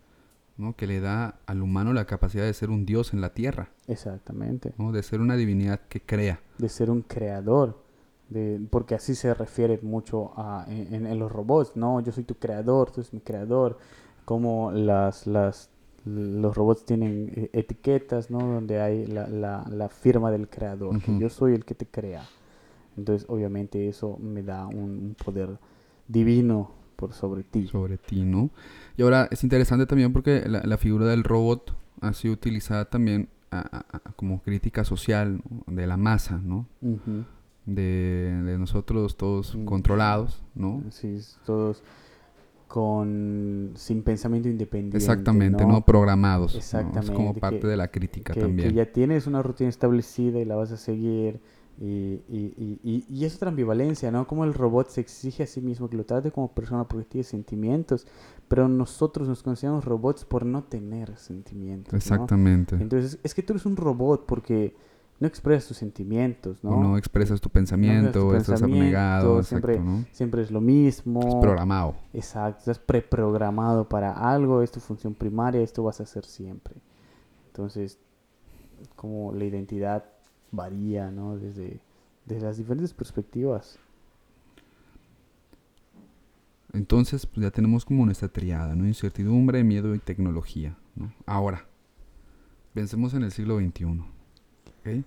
¿no? Que le da al humano la capacidad de ser un dios en la tierra. Exactamente. ¿no? De ser una divinidad que crea. De ser un creador. De, porque así se refiere mucho a, en, en, los robots, ¿no? Yo soy tu creador, tú eres mi creador. Como las, las los robots tienen eh, etiquetas, ¿no? Donde hay la, la, la firma del creador, que yo soy el que te crea. Entonces, obviamente, eso me da un, poder divino por sobre ti. Sobre ti, ¿no? Y ahora es interesante también porque la, la figura del robot ha sido utilizada también como crítica social de la masa, ¿no? de, de, nosotros todos mm. controlados, ¿no? Sí, todos con sin pensamiento independiente. Exactamente, no, programados. Exactamente. Es como parte de la crítica también. Que ya tienes una rutina establecida y la vas a seguir. Y, y, y, y, es otra ambivalencia, ¿no? Como el robot se exige a sí mismo que lo trate como persona porque tiene sentimientos, pero nosotros nos consideramos robots por no tener sentimientos. Exactamente. Entonces, es que tú eres un robot porque no expresas tus sentimientos, ¿no? no expresas tu pensamiento, no estás abnegado, siempre, siempre es lo mismo. Es programado. Exacto, estás preprogramado para algo, es tu función primaria, esto vas a hacer siempre. Entonces, como la identidad varía, ¿no? Desde, las diferentes perspectivas. Entonces, pues ya tenemos como nuestra triada, ¿no? Incertidumbre, miedo y tecnología, ¿no? Ahora, pensemos en el siglo XXI.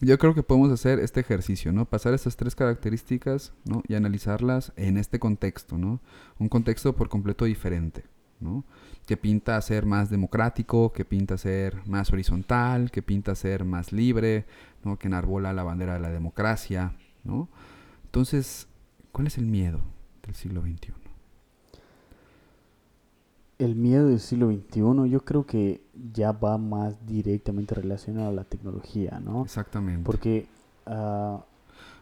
Yo creo que podemos hacer este ejercicio, ¿no? Pasar estas tres características, ¿no? Y analizarlas en este contexto, ¿no? Un contexto por completo diferente, ¿no? Que pinta ser más democrático, que pinta ser más horizontal, que pinta ser más libre, ¿no? Que enarbola la bandera de la democracia, ¿no? Entonces, ¿cuál es el miedo del siglo XXI? el miedo del siglo XXI yo creo que ya va más directamente relacionado a la tecnología, ¿no? Exactamente. Porque... Uh,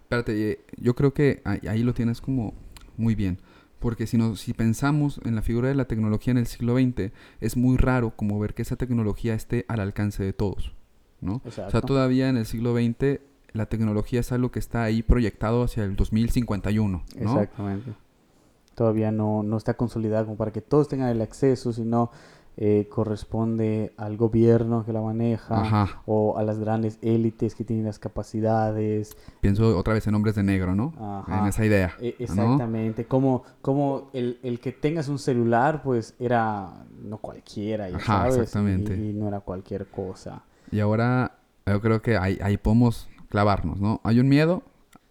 Espérate, eh, yo creo que ahí, lo tienes como muy bien. Porque si, no, si pensamos en la figura de la tecnología en el siglo XX, es muy raro como ver que esa tecnología esté al alcance de todos, ¿no? O sea, todavía en el siglo XX la tecnología es algo que está ahí proyectado hacia el 2051, ¿no? Exactamente todavía no, no está consolidada como para que todos tengan el acceso, sino eh, corresponde al gobierno que la maneja o a las grandes élites que tienen las capacidades. Pienso otra vez en hombres de negro, ¿no? En esa idea. E, exactamente. Como, como el, el, que tengas un celular, pues era no cualquiera, sabes, exactamente. Y, no era cualquier cosa. Y ahora yo creo que ahí, ahí podemos clavarnos, ¿no? Hay un miedo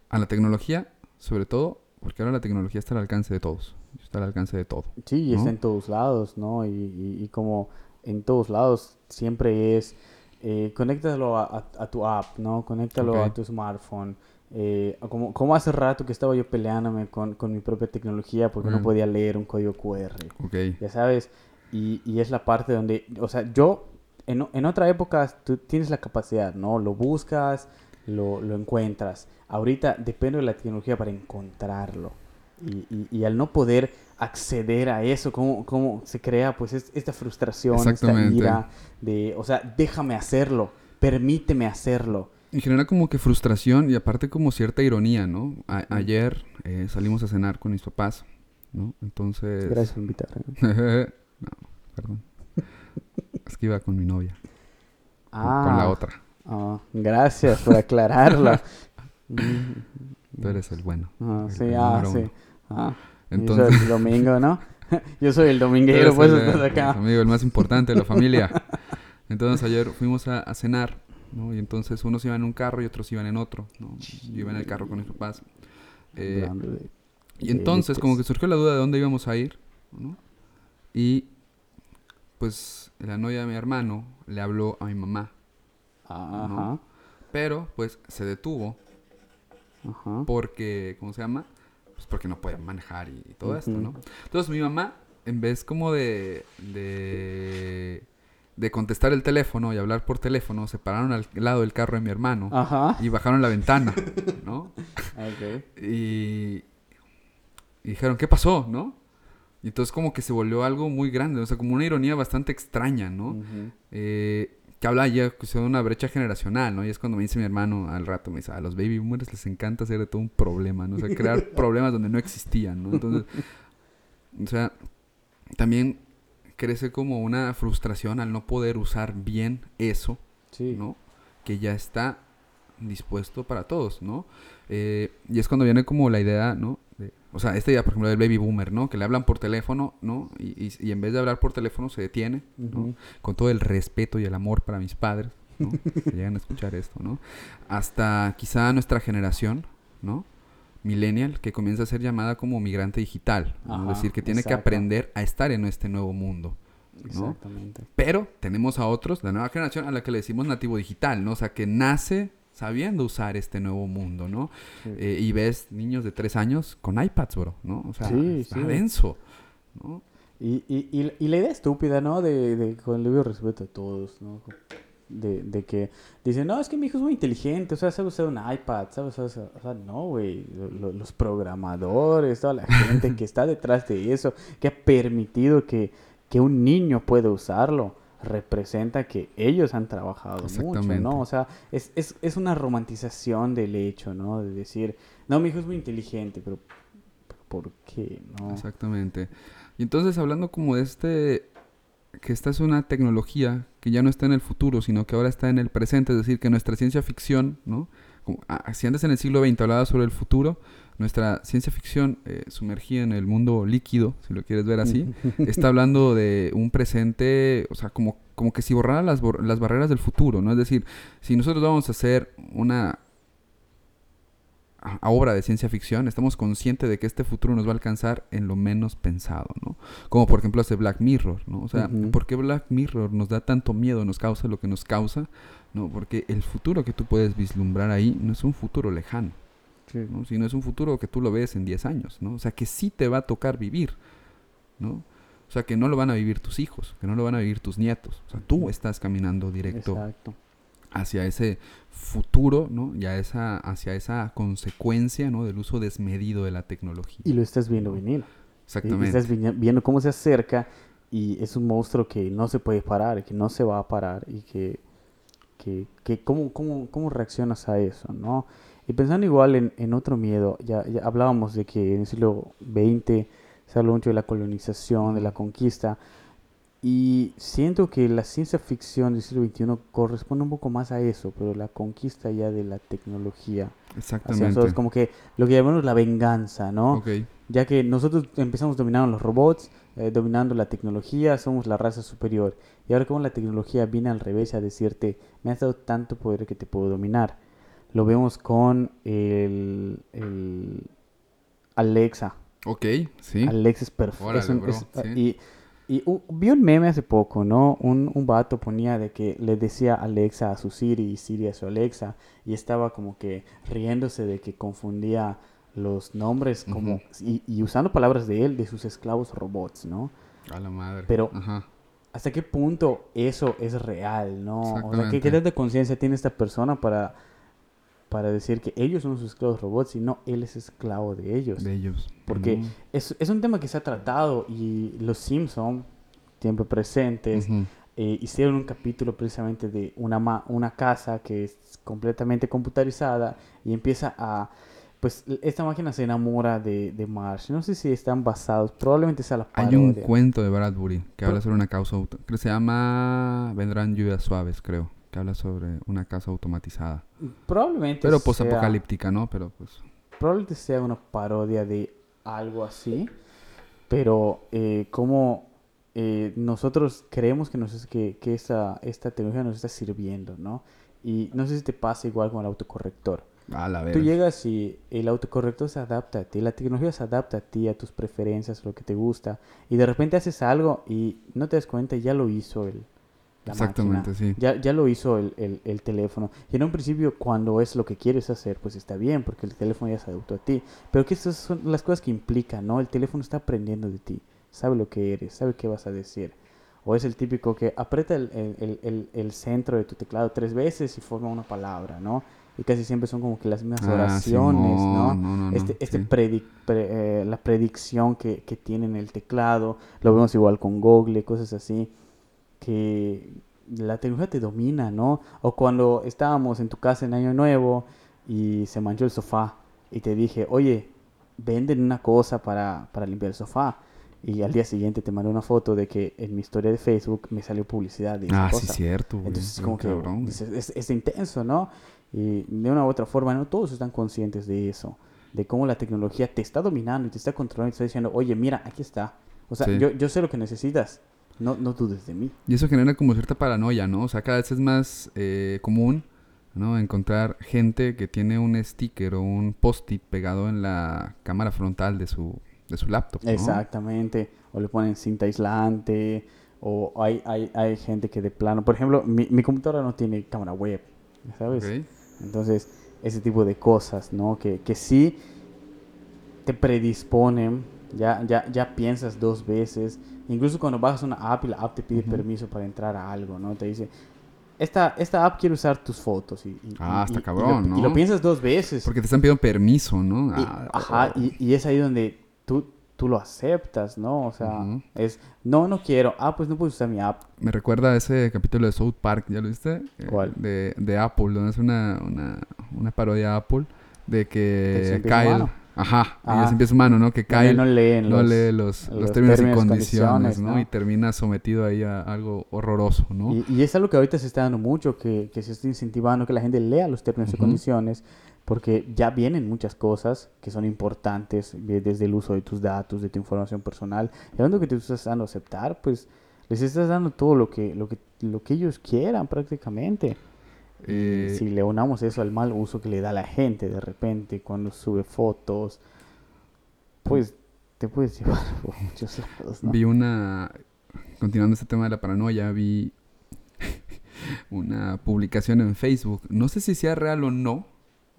a la tecnología, sobre todo porque ahora la tecnología está al alcance de todos, está al alcance de todo. Sí, está en todos lados, ¿no? Y, como en todos lados siempre es, eh, conéctalo a, tu app, ¿no? Conéctalo a tu smartphone. Eh, como, como hace rato que estaba yo peleándome con, con mi propia tecnología porque no podía leer un código QR. Okay. Ya sabes, y, y, es la parte donde, o sea, yo, en, en otra época tú tienes la capacidad, ¿no? Lo buscas, lo, lo encuentras ahorita depende de la tecnología para encontrarlo. Y, y, al no poder acceder a eso, ¿cómo, cómo se crea pues esta frustración, esta ira de, o sea, déjame hacerlo, permíteme hacerlo. Y genera como que frustración y aparte como cierta ironía, ¿no? ayer eh, salimos a cenar con mis papás, ¿no? Entonces... Gracias por invitar. no, perdón. es que iba con mi novia. Ah, con la otra. Ah, gracias por aclararlo. Tú eres el bueno. Ah, sí, ah, sí. Ah, Entonces... Yo soy el domingo, ¿no? yo soy el dominguero, pues el, acá. amigo, el más importante de la familia. Entonces ayer fuimos a, cenar, ¿no? Y entonces unos iban en un carro y otros iban en otro, ¿no? Yo iba en el carro con mis papás. Eh, y entonces como que surgió la duda de dónde íbamos a ir, ¿no? Y pues la novia de mi hermano le habló a mi mamá. Ajá. Pero pues se detuvo porque, ¿cómo se llama? Pues porque no puede manejar y, todo esto, ¿no? Entonces mi mamá, en vez como de, de, de, contestar el teléfono y hablar por teléfono, se pararon al lado del carro de mi hermano y bajaron la ventana, ¿no? y, dijeron, ¿qué pasó, no? Y entonces como que se volvió algo muy grande, o sea, como una ironía bastante extraña, ¿no? eh, que habla ya de una brecha generacional, ¿no? Y es cuando me dice mi hermano al rato, me dice, a los baby boomers les encanta hacer de todo un problema, ¿no? O sea, crear problemas donde no existían, ¿no? Entonces, o sea, también crece como una frustración al no poder usar bien eso, ¿no? Que ya está dispuesto para todos, ¿no? Eh, y es cuando viene como la idea, ¿no? O sea, este ya, por ejemplo, del baby boomer, ¿no? Que le hablan por teléfono, ¿no? Y, y, en vez de hablar por teléfono se detiene, ¿no? Con todo el respeto y el amor para mis padres, ¿no? que llegan a escuchar esto, ¿no? Hasta quizá nuestra generación, ¿no? Millennial, que comienza a ser llamada como migrante digital, es decir, que tiene que aprender a estar en este nuevo mundo. ¿no? Exactamente. Pero tenemos a otros, la nueva generación, a la que le decimos nativo digital, ¿no? O sea, que nace sabiendo usar este nuevo mundo, ¿no? Eh, y ves niños de tres años con iPads, bro, ¿no? O sea, está denso, ¿no? Y, y, y, la idea estúpida, ¿no? De, de con el debido respeto a todos, ¿no? De, de, que dicen, no, es que mi hijo es muy inteligente, o sea, sabe usar un iPad, sabe usar, o sea, no, güey, los programadores, toda la gente que está detrás de eso, que ha permitido que, que un niño pueda usarlo, representa que ellos han trabajado mucho, ¿no? O sea, es, es, es, una romantización del hecho, ¿no? De decir, no, mi hijo es muy inteligente, pero ¿por qué? No? Exactamente. Y entonces hablando como de este, que esta es una tecnología que ya no está en el futuro, sino que ahora está en el presente, es decir, que nuestra ciencia ficción, ¿no? Ah, si antes en el siglo XX hablaba sobre el futuro, nuestra ciencia ficción eh, sumergida en el mundo líquido, si lo quieres ver así, está hablando de un presente, o sea, como, como que si borrara las, las barreras del futuro, ¿no? Es decir, si nosotros vamos a hacer una obra de ciencia ficción, estamos conscientes de que este futuro nos va a alcanzar en lo menos pensado, ¿no? Como por ejemplo hace Black Mirror, ¿no? O sea, ¿por qué Black Mirror nos da tanto miedo, nos causa lo que nos causa? No, porque el futuro que tú puedes vislumbrar ahí no es un futuro lejano, ¿no? sino es un futuro que tú lo ves en 10 años, ¿no? O sea, que sí te va a tocar vivir, ¿no? O sea, que no lo van a vivir tus hijos, que no lo van a vivir tus nietos. O sea, tú estás caminando directo hacia ese futuro, ¿no? Y esa, hacia esa consecuencia, ¿no? Del uso desmedido de la tecnología. Y lo estás viendo venir. Exactamente. Y estás viendo cómo se acerca y es un monstruo que no se puede parar, que no se va a parar y que que, que cómo, cómo, cómo, reaccionas a eso, ¿no? Y pensando igual en, en otro miedo, ya, ya, hablábamos de que en el siglo XX se habló mucho de la colonización, de la conquista, y siento que la ciencia ficción del siglo XXI corresponde un poco más a eso, pero la conquista ya de la tecnología. Exactamente. como que lo que llamamos la venganza, ¿no? Ya que nosotros empezamos dominando los robots, eh, dominando la tecnología, somos la raza superior. Y ahora como la tecnología viene al revés a decirte, me has dado tanto poder que te puedo dominar. Lo vemos con el, Alexa. Ok, sí. Alexa es perfecto. Y, y vi un meme hace poco, ¿no? Un, un vato ponía de que le decía Alexa a su Siri y Siri a su Alexa. Y estaba como que riéndose de que confundía los nombres como y, usando palabras de él, de sus esclavos robots, ¿no? A la madre. Pero ¿hasta qué punto eso es real, no? O sea, ¿qué, qué de conciencia tiene esta persona para, para decir que ellos son sus esclavos robots y no él es esclavo de ellos? De ellos. Porque es, es, un tema que se ha tratado y los Simpson, siempre presentes, eh, hicieron un capítulo precisamente de una, una casa que es completamente computarizada y empieza a pues esta máquina se enamora de, de Marsh. No sé si están basados, probablemente sea la parodia. Hay un cuento de Bradbury que habla sobre una causa, que se llama Vendrán lluvias suaves, creo, que habla sobre una casa automatizada. Probablemente Pero posapocalíptica, ¿no? Pero pues... Probablemente sea una parodia de algo así, pero eh, como eh, nosotros creemos que, nos, que, que esta, esta tecnología nos está sirviendo, ¿no? Y no sé si te pasa igual con el autocorrector Tú llegas y el autocorrector se adapta a ti, la tecnología se adapta a ti, a tus preferencias, lo que te gusta. Y de repente haces algo y no te das cuenta, ya lo hizo el, la Exactamente, sí. Ya, ya lo hizo el, el, teléfono. Y en un principio, cuando es lo que quieres hacer, pues está bien, porque el teléfono ya se adaptó a ti. Pero que estas son las cosas que implican, ¿no? El teléfono está aprendiendo de ti, sabe lo que eres, sabe qué vas a decir. O es el típico que aprieta el, el, el centro de tu teclado tres veces y forma una palabra, ¿no? y casi siempre son como que las mismas ah, oraciones, ¿no? este, este eh, la predicción que, que tiene en el teclado, lo vemos igual con Google, cosas así, que la tecnología te domina, ¿no? O cuando estábamos en tu casa en Año Nuevo y se manchó el sofá y te dije, oye, venden una cosa para, para limpiar el sofá. Y al día siguiente te mandé una foto de que en mi historia de Facebook me salió publicidad de esa ah, sí, cierto. Entonces, como que es, es, intenso, ¿no? Y de una u otra forma, no todos están conscientes de eso, de cómo la tecnología te está dominando y te está controlando y te está diciendo, oye, mira, aquí está. O sea, Sí. yo, yo sé lo que necesitas, no, no dudes de mí. Y eso genera como cierta paranoia, ¿no? O sea, cada vez es más eh, común, ¿no? Encontrar gente que tiene un sticker o un post-it pegado en la cámara frontal de su, de su laptop, ¿no? Exactamente. O le ponen cinta aislante. O hay, hay, hay gente que de plano. Por ejemplo, mi, mi computadora no tiene cámara web. ¿Sabes? Entonces, ese tipo de cosas, ¿no? Que, que sí te predisponen. Ya, ya, ya piensas dos veces. Incluso cuando bajas una app y la app te pide permiso para entrar a algo, ¿no? Te dice. Esta, esta app quiere usar tus fotos. Y, y- Ah, y- está y- cabrón, y lo, y ¿no? lo piensas dos veces. Porque te están pidiendo permiso, ¿no? Ah, ajá, y, y es ahí donde tú, tú lo aceptas, ¿no? O sea, es, no, no quiero. Ah, pues no puedes usar mi app. Me recuerda a ese capítulo de South Park, ¿ya lo viste? Eh, ¿Cuál? De, de Apple, donde es una, una, una parodia de Apple de Que Kyle... humano. Ajá, y Ajá. siempre es humano, ¿no? Que Kyle no leen no los- lee los, los los términos, y términos y condiciones, condiciones, ¿no? ¿no? Y termina sometido ahí a algo horroroso, ¿no? Y, y es algo que ahorita se está dando mucho, que, que se está incentivando que la gente lea los términos y Ujú. condiciones, porque ya vienen muchas cosas que son importantes, de- desde el uso de tus datos, de tu información personal. Y hablando que te estás dando a aceptar, pues les estás dando todo lo que, lo que, lo que ellos quieran prácticamente. Eh, si le unamos eso al mal uso que le da la gente de repente cuando sube fotos, pues te puedes llevar por muchos lados, ¿no? Vi una... Continuando este tema de la paranoia, vi una publicación en Facebook. No sé si sea real o no,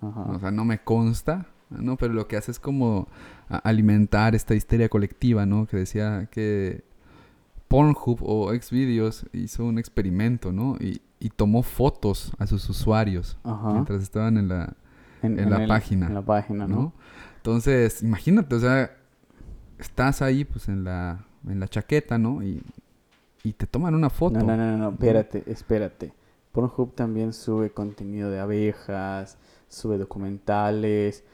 Ajá. O sea, no me consta, ¿no? Pero lo que hace es como alimentar esta histeria colectiva, ¿no? Que decía que Pornhub o Xvideos hizo un experimento, ¿no? Y, y tomó fotos a sus usuarios Ajá. mientras estaban en la, en la página, En la página, ¿no? ¿no? Entonces, imagínate, o sea, estás ahí pues en la, en la chaqueta, ¿no? Y, y te toman una foto. No, no, no, no, no, espérate, espérate. Pornhub también sube contenido de abejas, sube documentales.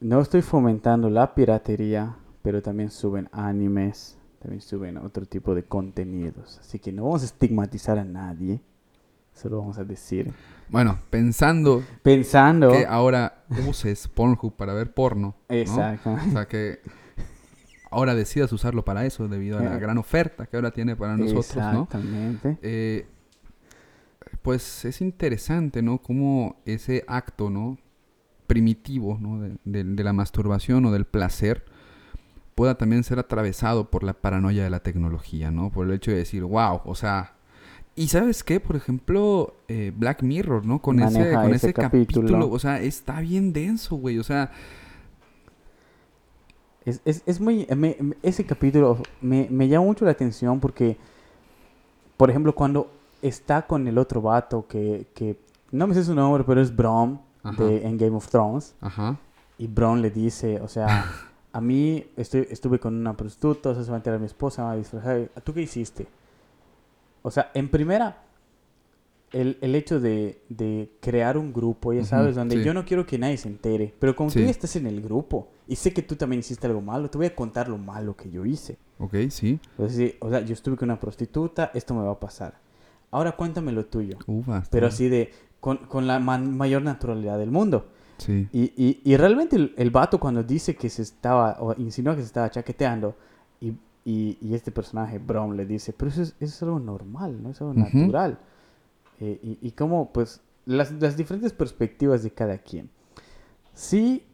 No estoy fomentando la piratería, pero también suben animes, también suben otro tipo de contenidos. Así que no vamos a estigmatizar a nadie, solo vamos a decir. Bueno, pensando Pensando... que ahora uses Pornhub para ver porno. ¿no? Exacto. O sea que ahora decidas usarlo para eso debido a la Eh, gran oferta que ahora tiene para nosotros, ¿no? Exactamente. Eh, pues es interesante, ¿no? Cómo ese acto, ¿no? Primitivo, ¿no? De, de- de la masturbación o del placer pueda también ser atravesado por la paranoia de la tecnología, ¿no? Por el hecho de decir, wow, o sea... Y sabes qué, por ejemplo, eh, Black Mirror, ¿no? Con ese, con ese ese capítulo. capítulo. o sea, está bien denso, güey, o sea, Es, es, es muy... me- ese capítulo me, me llama mucho la atención porque, por ejemplo, cuando está con el otro vato que... que no me sé su nombre, pero es Brom Ajá. de, en Game of Thrones. ajá, Y Bron le dice, o sea, a mí estoy, estuve con una prostituta, o sea, se va a enterar mi esposa, me va a disfrazar. ¿Tú qué hiciste? O sea, en primera, el, el hecho de, de crear un grupo, ya sabes, donde sí. yo no quiero que nadie se entere, pero como tú Sí. ya estás en el grupo y sé que tú también hiciste algo malo, te voy a contar lo malo que yo hice. ok, sí. Entonces, sí, o sea, yo estuve con una prostituta, esto me va a pasar. Ahora cuéntame lo tuyo. Uva, Pero está- así de, con, con la man- mayor naturalidad del mundo. Sí. Y, y, y realmente el, el vato cuando dice que se estaba, o insinúa que se estaba chaqueteando, y, y, este personaje, Brown, le dice, pero eso es, eso es algo normal, ¿no? Es algo Ujú. natural. Eh, y, y como, pues, las, las diferentes perspectivas de cada quien. Sí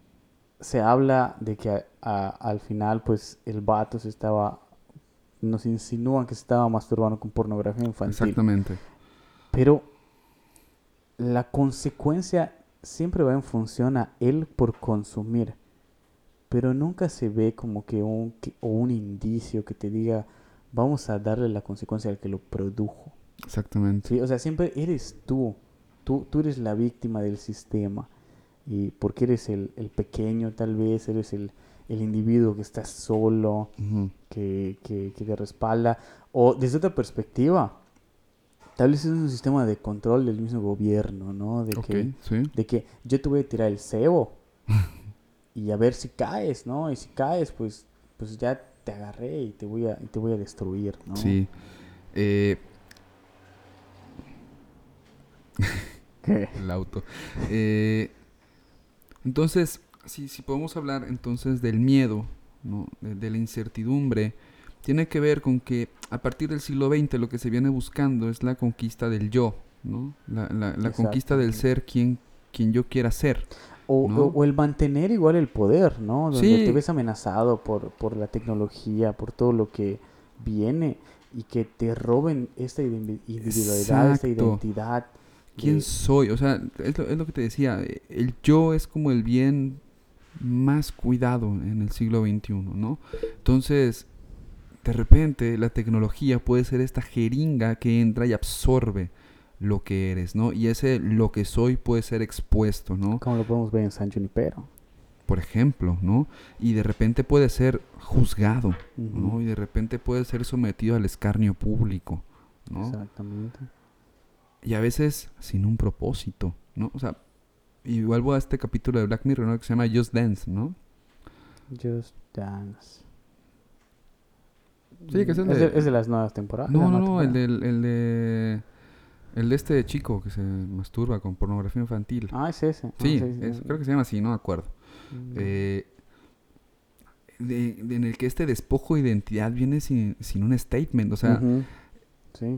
se habla de que a- a- al final, pues, el vato se estaba, nos insinúan que se estaba masturbando con pornografía infantil. Exactamente. Pero la consecuencia siempre va en función a él por consumir. Pero nunca se ve como que un, que- o un indicio que te diga, vamos a darle la consecuencia al que lo produjo. Exactamente. ¿sí? O sea, siempre eres tú. tú. Tú eres la víctima del sistema. Y porque eres el, el pequeño, tal vez, eres el, el individuo que está solo, Ujú. que, que, que te respalda. O desde otra perspectiva, tal vez es un sistema de control del mismo gobierno, ¿no? De, Ok, que, sí. de que yo te voy a tirar el cebo y a ver si caes, ¿no? Y si caes, pues, pues ya te agarré y te voy a, y te voy a destruir, ¿no? Sí. Eh, el auto. Eh, entonces, si, si podemos hablar entonces del miedo, ¿no? de, la incertidumbre, tiene que ver con que a partir del siglo XX lo que se viene buscando es la conquista del yo, ¿no? La, la, conquista del ser quien, quien yo quiera ser. O, o, el mantener igual el poder, ¿no? Donde te ves amenazado por, por la tecnología, por todo lo que viene y que te roben esta individualidad, esta identidad. ¿Quién soy? O sea, es lo, es lo que te decía, el yo es como el bien más cuidado en el siglo XXI, ¿no? Entonces, de repente la tecnología puede ser esta jeringa que entra y absorbe lo que eres, ¿no? Y ese lo que soy puede ser expuesto, ¿no? Como lo podemos ver en San Junipero. Por ejemplo, ¿no? Y de repente puede ser juzgado, ¿no? Y de repente puede ser sometido al escarnio público, ¿no? Exactamente. Y a veces sin un propósito, ¿no? O sea, y vuelvo a este capítulo de Black Mirror, ¿no? Que se llama Just Dance, ¿no? Just Dance. Sí, que es el de... ¿Es de, las nuevas temporadas? No, no, no, el, del, el de... El de este chico que se masturba con pornografía infantil. Ah, es ese. Sí, creo que se llama así, no me acuerdo. Mm. Eh, en el que este despojo de identidad viene sin, sin un statement. O sea,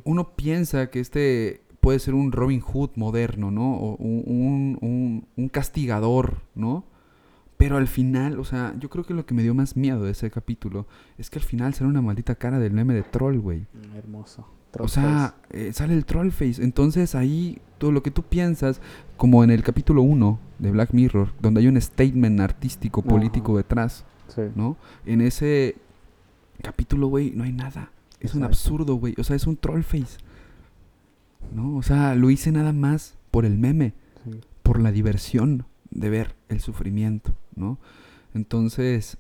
uno piensa que este puede ser un Robin Hood moderno, ¿no? O un, un, un, castigador, ¿no? Pero al final, o sea, yo creo que lo que me dio más miedo de ese capítulo es que al final sale una maldita cara del meme de troll, güey. Hermoso. O sea, eh, sale el troll face. Entonces ahí todo lo que tú piensas, como en el capítulo 1 de Black Mirror, donde hay un statement artístico, político detrás, ¿no? En ese capítulo, güey, no hay nada. Es un absurdo, güey. O sea, es un troll face. ¿No? O sea, lo hice nada más por el meme, por la diversión de ver el sufrimiento, ¿no? Entonces,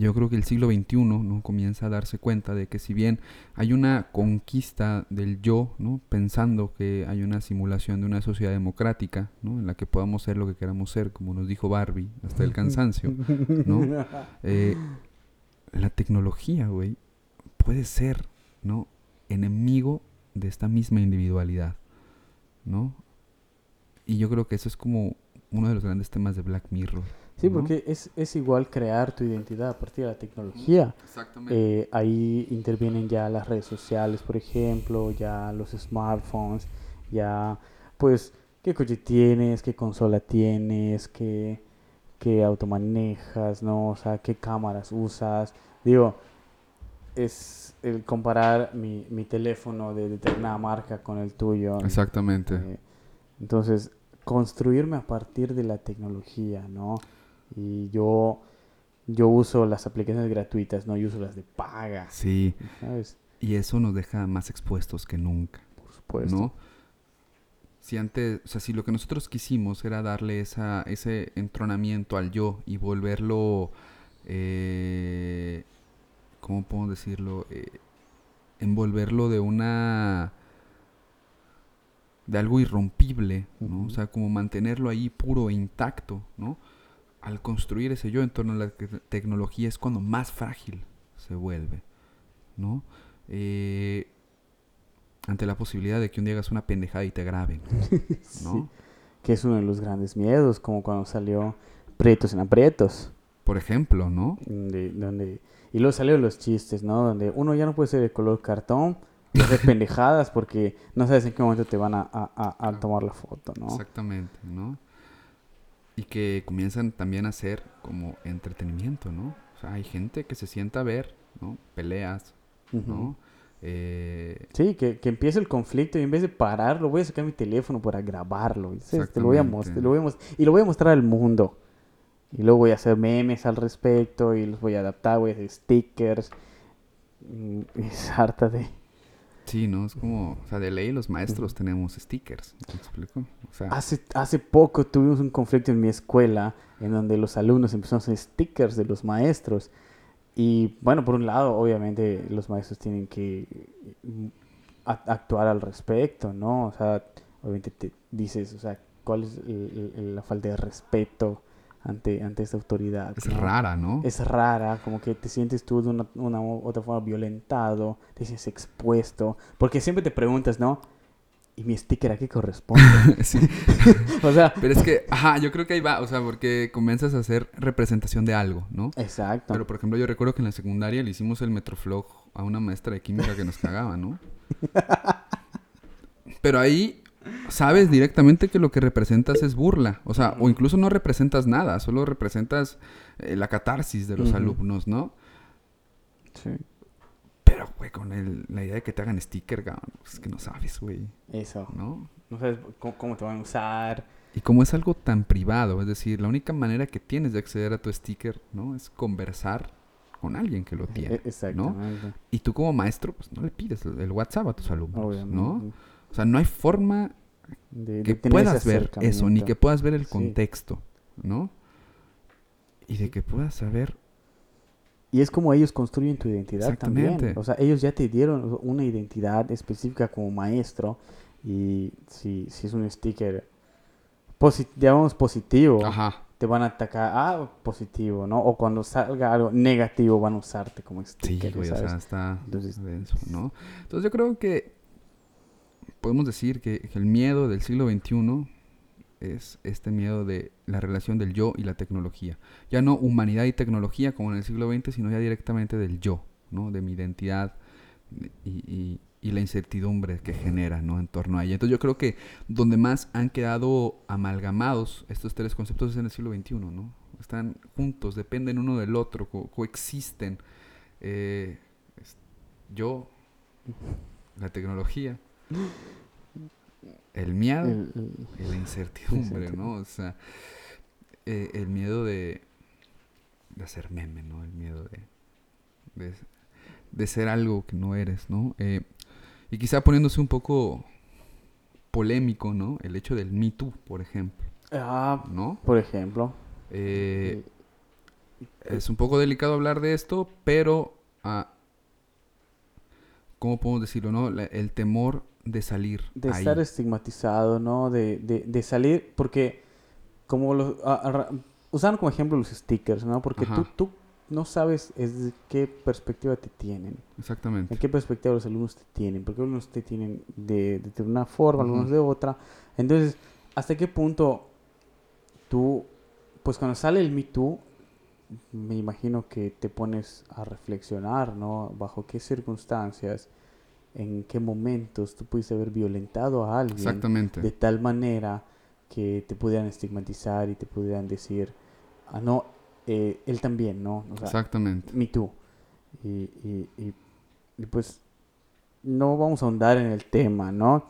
yo creo que el siglo XXI ¿no? comienza a darse cuenta de que si bien hay una conquista del yo, ¿no? pensando que hay una simulación de una sociedad democrática ¿no? en la que podamos ser lo que queramos ser, como nos dijo Barbie, hasta el cansancio, ¿no? Eh, la tecnología, güey, puede ser ¿no? enemigo de esta misma individualidad, ¿no? Y yo creo que eso es como uno de los grandes temas de Black Mirror. Sí, porque es, es, igual crear tu identidad a partir de la tecnología. Exactamente. Eh, ahí intervienen ya las redes sociales, por ejemplo, ya los smartphones, ya pues qué coche tienes, qué consola tienes, qué, qué auto manejas, ¿no? O sea, qué cámaras usas. Digo, es el comparar mi, mi teléfono de determinada marca con el tuyo. Exactamente. Eh, entonces, construirme a partir de la tecnología, ¿no? Y yo, yo uso las aplicaciones gratuitas, no yo uso las de paga. Sí. ¿sabes? Y eso nos deja más expuestos que nunca. Por supuesto. ¿No? Si antes, o sea, si lo que nosotros quisimos era darle esa, ese entronamiento al yo y volverlo, eh, ¿cómo puedo decirlo? Eh, envolverlo de una de algo irrompible, ¿no? O sea, como mantenerlo ahí puro e intacto, ¿no? Al construir ese yo en torno a la tecnología es cuando más frágil se vuelve, ¿no? Eh, ante la posibilidad de que un día hagas una pendejada y te graben, ¿no? Que es uno de los grandes miedos, como cuando salió Pretos en Aprietos. Por ejemplo, ¿no? donde, y luego salieron los chistes, ¿no? Donde uno ya no puede ser de color cartón, de pendejadas porque no sabes en qué momento te van a, tomar la foto, ¿no? Exactamente, ¿no? Y que comienzan también a ser como entretenimiento, ¿no? O sea, hay gente que se sienta a ver, ¿no? Peleas, ¿no? Eh... Sí, que, que empiece el conflicto y en vez de pararlo, voy a sacar mi teléfono para grabarlo. Te lo voy a mostrar, y lo voy a mostrar al mundo. Y luego voy a hacer memes al respecto y los voy a adaptar, voy a hacer stickers. Es harta de Sí, ¿no? Es como, o sea, de ley los maestros tenemos stickers, ¿me explico? O sea... hace, hace poco tuvimos un conflicto en mi escuela en donde los alumnos empezaron a hacer stickers de los maestros. Y bueno, por un lado, obviamente los maestros tienen que mm, actuar al respecto, ¿no? O sea, obviamente te dices, o sea, cuál es la falta de respeto ante, ante esta autoridad. Es rara, ¿no? Es rara, como que te sientes tú de una, una otra forma violentado, te sientes expuesto, porque siempre te preguntas, ¿no? ¿y mi sticker a qué corresponde? Sí. o sea, Pero es que, ajá, yo creo que ahí va, o sea, porque comienzas a hacer representación de algo, ¿no? exacto. Pero por ejemplo, yo recuerdo que en la secundaria le hicimos el Metroflog a una maestra de química que nos cagaba, ¿no? Pero ahí sabes directamente que lo que representas es burla, o sea, o incluso no representas nada, solo representas eh, la catarsis de los alumnos, ¿no? Sí, Pero, güey, con el- la idea de que te hagan sticker, cabrón, pues, es que no sabes, güey, eso. ¿no? No sabes cómo, cómo te van a usar. Y como es algo tan privado, es decir, la única manera que tienes de acceder a tu sticker, ¿no? Es conversar con alguien que lo tiene. E- Exactamente. Y tú como maestro, pues no le pides el el WhatsApp a tus alumnos, Obviamente. ¿no? O sea, no hay forma De, que de tener puedas ver eso, ni que puedas ver el Sí. contexto, ¿no? Y de que puedas saber, Y es como ellos construyen tu identidad también. O sea, ellos ya te dieron una identidad específica como maestro. Y si, si es un sticker, posi- digamos positivo, ajá, te van a atacar, ah, positivo, ¿no? O cuando salga algo negativo, van a usarte como sí, sticker, güey, o ¿sabes? sea, está Entonces- denso, ¿no? Entonces yo creo que podemos decir que, el miedo del siglo XXI es este miedo de la relación del yo y la tecnología. Ya no humanidad y tecnología como en el siglo XX, sino ya directamente del yo, ¿no? De mi identidad y, la incertidumbre que genera, ¿no? En torno a ella. Entonces yo creo que donde más han quedado amalgamados estos tres conceptos es en el siglo XXI, ¿no? Están juntos, dependen uno del otro, co- coexisten. Eh, yo, la tecnología, el miedo El- el- y la incertidumbre. ¿no? O sea, eh, el miedo de, de hacer meme, ¿no? El miedo de, de, de ser algo que no eres, ¿no? Eh, y quizá poniéndose un poco polémico, ¿no? El hecho del Me Too, por ejemplo, Ah, ¿no? por ejemplo. Eh, es un poco delicado hablar de esto, pero ah, ¿cómo podemos decirlo, no? La- el temor de salir de ahí. estar estigmatizado, ¿no? De, de, de salir, porque como los, usaron como ejemplo los stickers, ¿no? Porque tú, Ajá. tú no sabes es qué perspectiva te tienen, Exactamente. en qué perspectiva los alumnos te tienen, porque algunos te tienen de, de una forma, algunos de otra. Entonces, ¿hasta qué punto tú, pues cuando sale el Me Too, me imagino que te pones a reflexionar, ¿no? Bajo qué circunstancias, en qué momentos tú pudiste haber violentado a alguien Exactamente. de tal manera que te pudieran estigmatizar y te pudieran decir, ah, no, eh, él también, ¿no? O sea, Exactamente. me too. Y, y, y, y pues no vamos a ahondar en el tema, ¿no?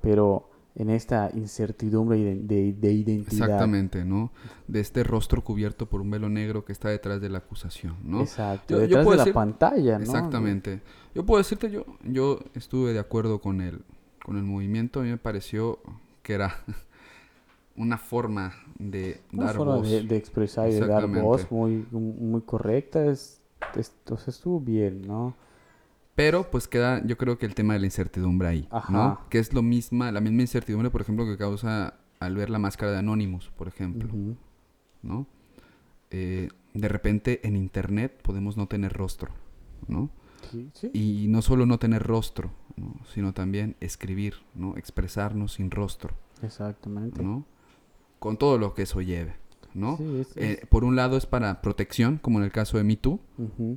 Pero en esta incertidumbre de, de- de identidad. Exactamente, ¿no? De este rostro cubierto por un velo negro que está detrás de la acusación, ¿no? Exacto. Yo- detrás de la pantalla, ¿no? Exactamente. Yo puedo decirte, yo, yo estuve de acuerdo con el, con el movimiento. A mí me pareció que era una forma de Una dar forma voz. de, de expresar y de dar voz muy, muy correcta. Es, es- sea, estuvo bien, ¿no? Pero pues queda, yo creo que el tema de la incertidumbre ahí, Ajá. ¿no? Que es lo misma, la misma incertidumbre, por ejemplo, que causa al ver la máscara de Anonymous, por ejemplo. ¿no? Eh, de repente en internet podemos no tener rostro, ¿no? Sí, sí. Y no solo no tener rostro, ¿no? sino también escribir, ¿no? Expresarnos sin rostro, Exactamente. ¿no? Con todo lo que eso lleve, ¿no? Sí, es- Eh, es- por un lado es para protección, como en el caso de Me Too.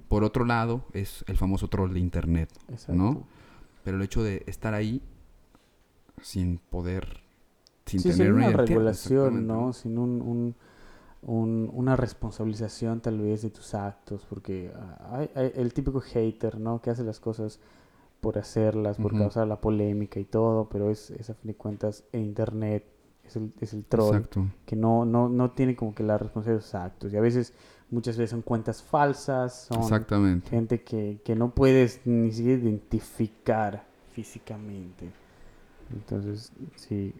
Por otro lado es el famoso troll de internet. exacto. ¿no? Pero el hecho de estar ahí sin poder, sin Sí, tener sin una regulación, ¿no? Sin un, un- un- una responsabilización tal vez de tus actos, porque ah, hay, hay el típico hater, ¿no? Que hace las cosas por hacerlas, por Ujú. causar la polémica y todo, pero es, es a fin de cuentas en internet, es el, es el troll, Exacto. que no, no, no tiene como que la responsabilidad de sus actos. Y a veces, muchas veces son cuentas falsas, son Exactamente. gente que, que no puedes ni siquiera identificar físicamente. Entonces, sí,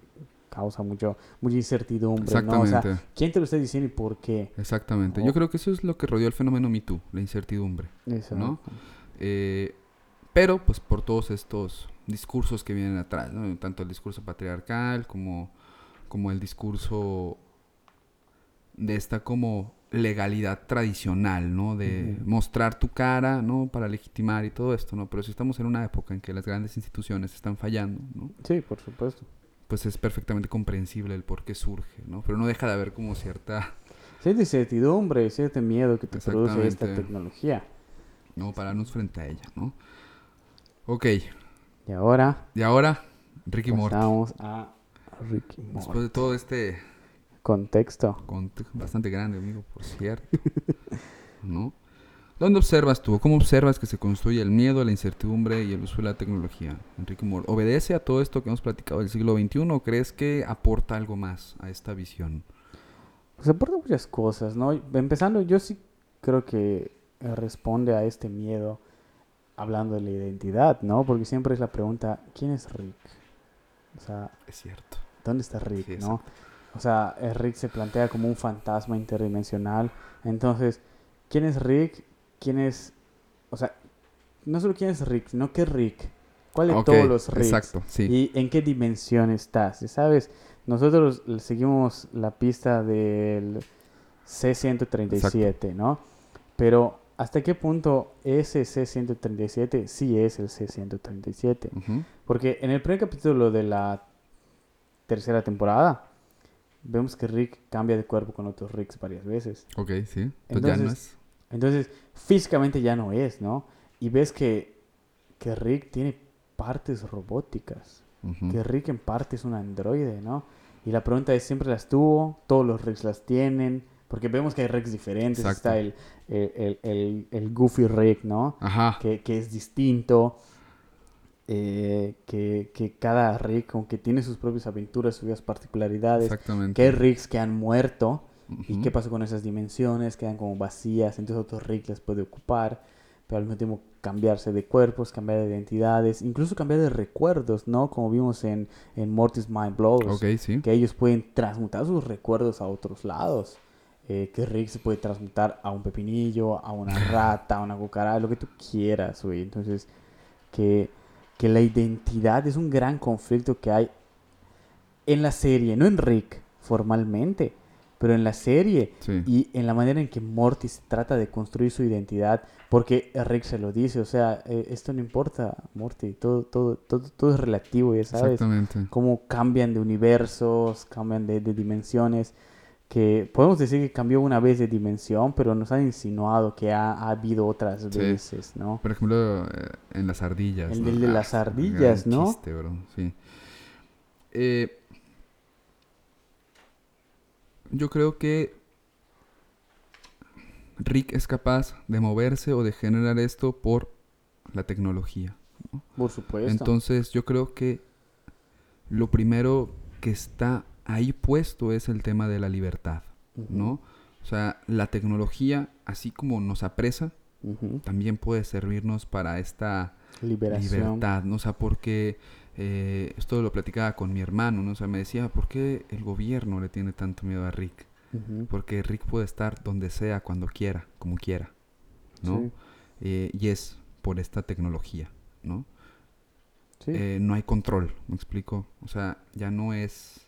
causa mucho, mucha incertidumbre, ¿no? O sea, Exactamente. ¿quién te lo está diciendo y por qué? Exactamente. Oh. Yo creo que eso es lo que rodeó el fenómeno Me Too, la incertidumbre. Exacto. Eh, pero, pues, por todos estos discursos que vienen atrás, ¿no? Tanto el discurso patriarcal como, como el discurso de esta como legalidad tradicional, ¿no? De mostrar tu cara, ¿no? Para legitimar y todo esto, ¿no? Pero si estamos en una época en que las grandes instituciones están fallando, ¿no? Sí, por supuesto. Pues es perfectamente comprensible el por qué surge, ¿no? Pero no deja de haber como cierta, Cierta incertidumbre, cierto miedo que te produce esta tecnología. ¿no? Pararnos frente a ella, ¿no? Ok, Y ahora y ahora, Ricky Morty. pasamos a Ricky Después Morty. de todo este Contexto. contexto bastante grande, amigo, por cierto, ¿no? ¿Dónde observas tú? ¿Cómo observas que se construye el miedo, la incertidumbre y el uso de la tecnología? Enrique Mor, ¿obedece a todo esto que hemos platicado del siglo XXI o crees que aporta algo más a esta visión? Pues aporta muchas cosas, ¿no? Empezando, yo sí creo que eh, responde a este miedo hablando de la identidad, ¿no? Porque siempre es la pregunta, ¿quién es Rick? O sea, Es cierto. ¿Dónde está Rick, Sí, no? O sea, eh, Rick se plantea como un fantasma interdimensional. Entonces, ¿quién es Rick? ¿Quién es...? O sea, no solo quién es Rick, sino qué Rick. ¿Cuál de todos los Ricks? Exacto, sí. ¿Y en qué dimensión estás? ¿Sabes? Nosotros seguimos la pista del C-137, ¿no? Pero ¿hasta qué punto ese C-137 sí es el C-137? Ujú. Porque en el primer capítulo de la tercera temporada, vemos que Rick cambia de cuerpo con otros Ricks varias veces. Ok, sí. Pues ya no Entonces, es... Entonces, físicamente ya no es, ¿no? Y ves que, que Rick tiene partes robóticas. Ujú. Que Rick en parte es un androide, ¿no? Y la pregunta es, ¿siempre las tuvo? ¿Todos los Ricks las tienen? Porque vemos que hay Ricks diferentes. Exacto. Está el, el, el, el- el Goofy Rick, ¿no? Ajá. Que, que es distinto. Eh, que, que cada Rick, aunque tiene sus propias aventuras, sus particularidades. Exactamente. Que hay Ricks que han muerto. ¿Y qué pasa con esas dimensiones? Quedan como vacías, entonces otro Rick las puede ocupar, pero al mismo tiempo cambiarse de cuerpos, cambiar de identidades, incluso cambiar de recuerdos, ¿no? Como vimos en, en Mortis Mind Blows, sí. que ellos pueden transmutar sus recuerdos a otros lados. Eh, que Rick se puede transmutar a un pepinillo, a una rata, a una cucaracha, lo que tú quieras, güey. Entonces, que, que la identidad es un gran conflicto que hay en la serie, no en Rick formalmente, pero en la serie Sí. y en la manera en que Mortis trata de construir su identidad, porque Rick se lo dice, o sea, eh, esto no importa, Morty, todo, todo, todo, todo es relativo, ya sabes, Exactamente. cómo cambian de universos, cambian de, de dimensiones, que podemos decir que cambió una vez de dimensión, pero nos han insinuado que ha, ha habido otras Sí. veces, ¿no? Por ejemplo, eh, en las ardillas. El ¿no? del de Ah, las ardillas, ¿no? chiste, bro, Sí. Eh, yo creo que Rick es capaz de moverse o de generar esto por la tecnología. Por supuesto. Entonces yo creo que lo primero que está ahí puesto es el tema de la libertad, ¿no? O sea, la tecnología, así como nos apresa, también puede servirnos para esta Liberación. libertad, ¿no? O sea, porque eh, esto lo platicaba con mi hermano, ¿no? O sea, me decía, ¿por qué el gobierno le tiene tanto miedo a Rick? Porque Rick puede estar donde sea, cuando quiera, como quiera, ¿no? Sí, Eh, y es por esta tecnología, ¿no? sí. Eh, no hay control, ¿me explico? O sea, ya no es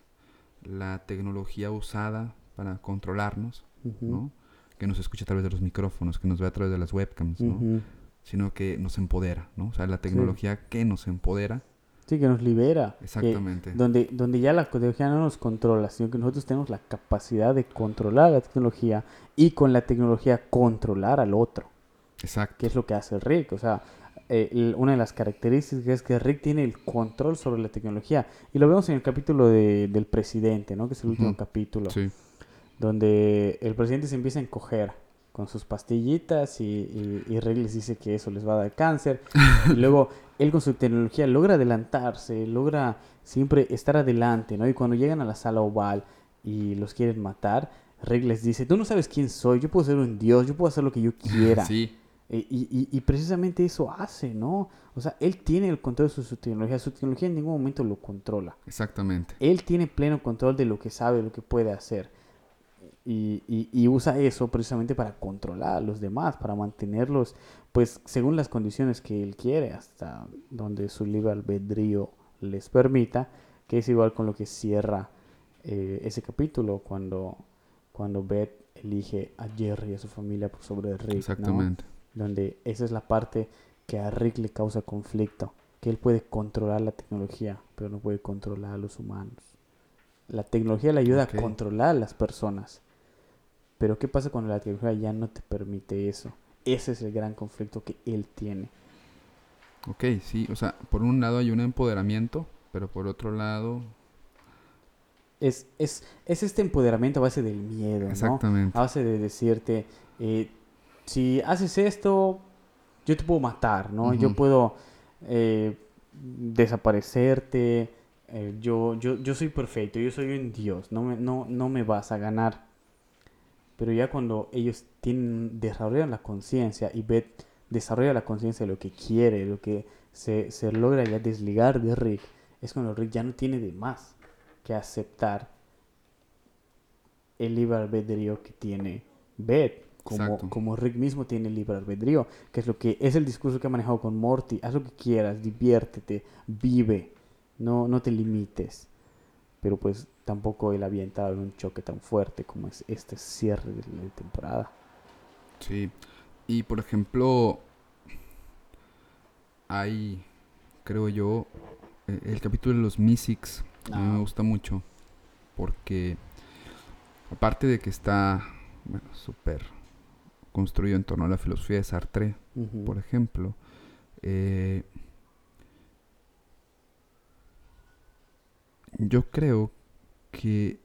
la tecnología usada para controlarnos, ¿no? Que nos escuche a través de los micrófonos, que nos ve a través de las webcams, ¿no? Sino que nos empodera, ¿no? O sea, la tecnología que nos empodera, Sí, que nos libera. que- exactamente. donde, donde ya la tecnología no nos controla, sino que nosotros tenemos la capacidad de controlar la tecnología y con la tecnología controlar al otro, Exacto. que es lo que hace Rick. O sea, eh, una de las características es que Rick tiene el control sobre la tecnología. Y lo vemos en el capítulo de- del presidente, ¿no? Que es el último capítulo. Sí, donde el presidente se empieza a encoger con sus pastillitas y, y, y Rick les dice que eso les va a dar cáncer. y luego él con su tecnología logra adelantarse, logra siempre estar adelante, ¿no? Y cuando llegan a la sala oval y los quieren matar, Rick les dice, tú no sabes quién soy, yo puedo ser un dios, yo puedo hacer lo que yo quiera. sí, E- Y, y- y precisamente eso hace, ¿no? O sea, él tiene el control de su, su tecnología, su tecnología en ningún momento lo controla exactamente. él tiene pleno control de lo que sabe, lo que puede hacer. Y, y- usa eso precisamente para controlar a los demás, para mantenerlos, pues, según las condiciones que él quiere, hasta donde su libre albedrío les permita, que es igual con lo que cierra eh, ese capítulo, cuando, cuando Beth elige a Jerry y a su familia por sobre Rick. ¿no? Donde esa es la parte que a Rick le causa conflicto. Que él puede controlar la tecnología, pero no puede controlar a los humanos. La tecnología le ayuda a controlar a las personas. Pero ¿qué pasa cuando la tecnología ya no te permite eso? Ese es el gran conflicto que él tiene. Ok, sí, o sea, por un lado hay un empoderamiento, pero por otro lado... Es, es, es este empoderamiento a base del miedo, ¿no? Exactamente. A base de decirte, eh, si haces esto, yo te puedo matar, ¿no? Yo puedo eh, desaparecerte, eh, yo, yo, yo soy perfecto, yo soy un dios, no me, no, no me vas a ganar. Pero ya cuando ellos tienen, desarrollan la conciencia y Beth desarrolla la conciencia de lo que quiere, lo que se, se logra ya desligar de Rick, es cuando Rick ya no tiene de más que aceptar el libre albedrío que tiene Beth. Como, Exacto. como Rick mismo tiene libre albedrío, que es lo que es el discurso que ha manejado con Morty. Haz lo que quieras, diviértete, vive, no, no te limites. Pero pues tampoco él había entrado en un choque tan fuerte como es este cierre de la temporada. Sí. Y por ejemplo, hay, creo yo, eh, el capítulo de los Mystics. A mí Ah. me gusta mucho. Porque, aparte de que está, bueno, súper construido en torno a la filosofía de Sartre, por ejemplo, eh, yo creo que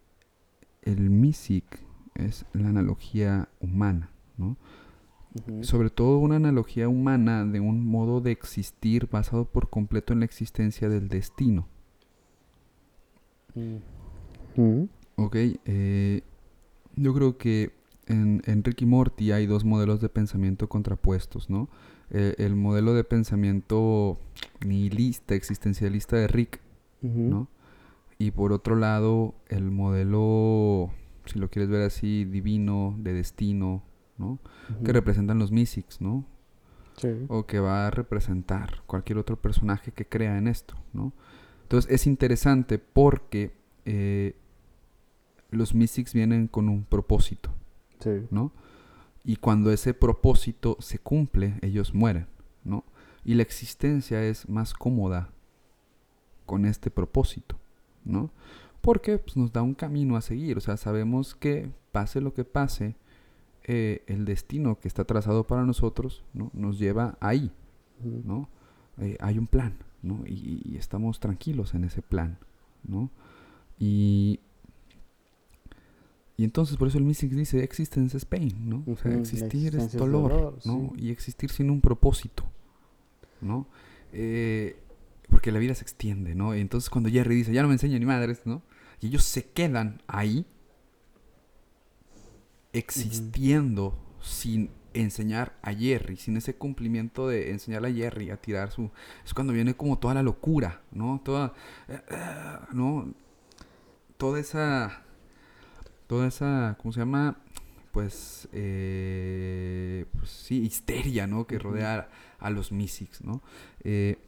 el Mystic es la analogía humana, ¿no? Sobre todo una analogía humana de un modo de existir basado por completo en la existencia del destino. Mm. Ok, eh, yo creo que en, en Rick y Morty hay dos modelos de pensamiento contrapuestos, ¿no? Eh, el modelo de pensamiento nihilista, existencialista de Rick. ¿no? Y por otro lado, el modelo, si lo quieres ver así, divino, de destino, ¿no? Que representan los Mystics, ¿no? Sí. o que va a representar cualquier otro personaje que crea en esto, ¿no? Entonces es interesante porque eh, los Mystics vienen con un propósito, Sí. ¿no? Y cuando ese propósito se cumple, ellos mueren, ¿no? Y la existencia es más cómoda con este propósito, ¿no? Porque pues, nos da un camino a seguir, o sea, sabemos que pase lo que pase, eh, el destino que está trazado para nosotros, ¿no? Nos lleva ahí. ¿no? Eh, hay un plan, ¿no? Y, y estamos tranquilos en ese plan, ¿no? Y, y entonces por eso el Mystics dice existence is pain, ¿no? O sea, existir es dolor, ¿no? sí. Y existir sin un propósito, ¿no? Eh, porque la vida se extiende, ¿no? Y entonces cuando Jerry dice, ya no me enseña ni madres, ¿no? Y ellos se quedan ahí existiendo sin enseñar a Jerry, sin ese cumplimiento de enseñarle a Jerry a tirar su... Es cuando viene como toda la locura, ¿no? Toda... eh, eh, ¿No? Toda esa... Toda esa... ¿Cómo se llama? Pues... eh, pues sí, histeria, ¿no? Que rodea a, a los Mystics, ¿no? Eh,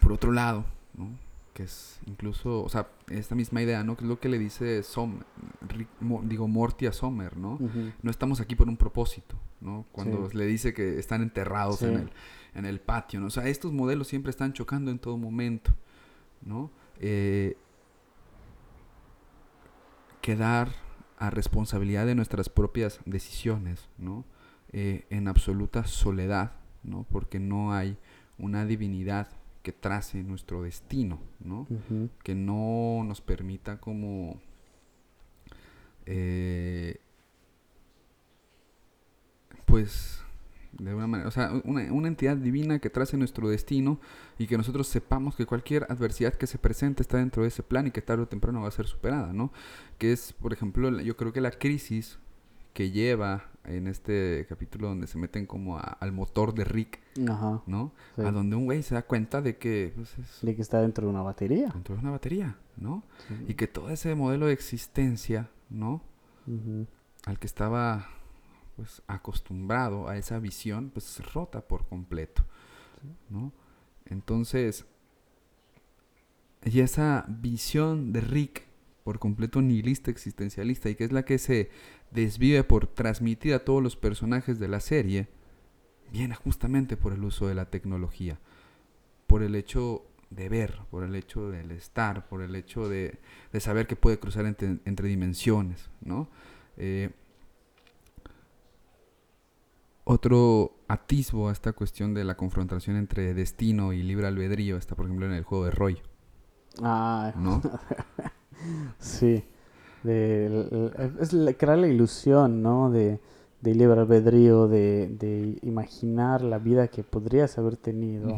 por otro lado, ¿no? Que es incluso, o sea, esta misma idea, ¿no? Que es lo que le dice Som, Rick- Mo- digo, Morty a Sommer, ¿no? No estamos aquí por un propósito, ¿no? Cuando Sí. le dice que están enterrados Sí. en, el, en el patio, ¿no? O sea, estos modelos siempre están chocando en todo momento, ¿no? Eh, quedar a responsabilidad de nuestras propias decisiones, ¿no? Eh, en absoluta soledad, ¿no? Porque no hay una divinidad que trace nuestro destino, ¿no? Que no nos permita como eh, pues de alguna manera, o sea, una, una entidad divina que trace nuestro destino y que nosotros sepamos que cualquier adversidad que se presente está dentro de ese plan y que tarde o temprano va a ser superada, ¿no? Que es, por ejemplo, yo creo que la crisis que lleva en este capítulo donde se meten como a- al motor de Rick, Ajá. ¿no? Sí. A donde un güey se da cuenta de que pues, es De que está dentro de una batería. dentro de una batería, ¿no? Sí. Y que todo ese modelo de existencia, ¿no? Al que estaba pues acostumbrado a esa visión, pues se rota por completo, ¿no? Entonces, y esa visión de Rick por completo nihilista existencialista y que es la que se desvive por transmitir a todos los personajes de la serie, viene justamente por el uso de la tecnología, por el hecho de ver, por el hecho del estar, por el hecho de, saber que puede cruzar entre, dimensiones, ¿no? Eh, otro atisbo a esta cuestión de la confrontación entre destino y libre albedrío está, por ejemplo, en el juego de Roy. Ah, ¿no? sí. es crear la ilusión, ¿no? De, de libre albedrío, de, imaginar la vida que podrías haber tenido,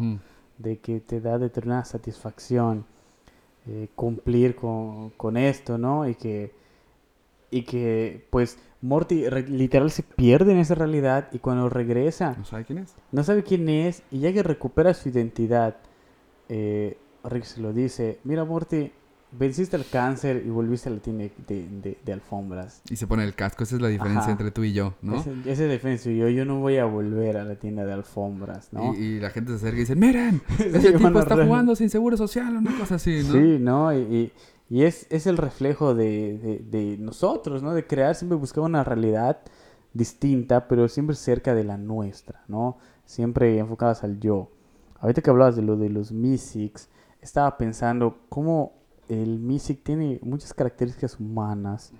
de que te da determinada satisfacción eh, cumplir con, con, esto, ¿no? Y que, y que, pues, Morty literal se pierde en esa realidad y cuando regresa... No sabe quién es. No sabe quién es y ya que recupera su identidad, eh, Rick se lo dice, mira Morty, venciste el cáncer y volviste a la tienda de, alfombras. Y se pone el casco, esa es la diferencia entre tú y yo, ¿no? Esa es la diferencia, yo, yo no voy a volver a la tienda de alfombras, ¿no? Y, la gente se acerca y dice, miren, ese tipo está jugando sin seguro social o una cosa así, ¿no? Sí, ¿no? Y, y, es, es el reflejo de, de, nosotros, ¿no? De crear, siempre buscar una realidad distinta, pero siempre cerca de la nuestra, ¿no? Siempre enfocadas al yo. Ahorita que hablabas de lo de los Mystics, estaba pensando cómo el Mystic tiene muchas características humanas,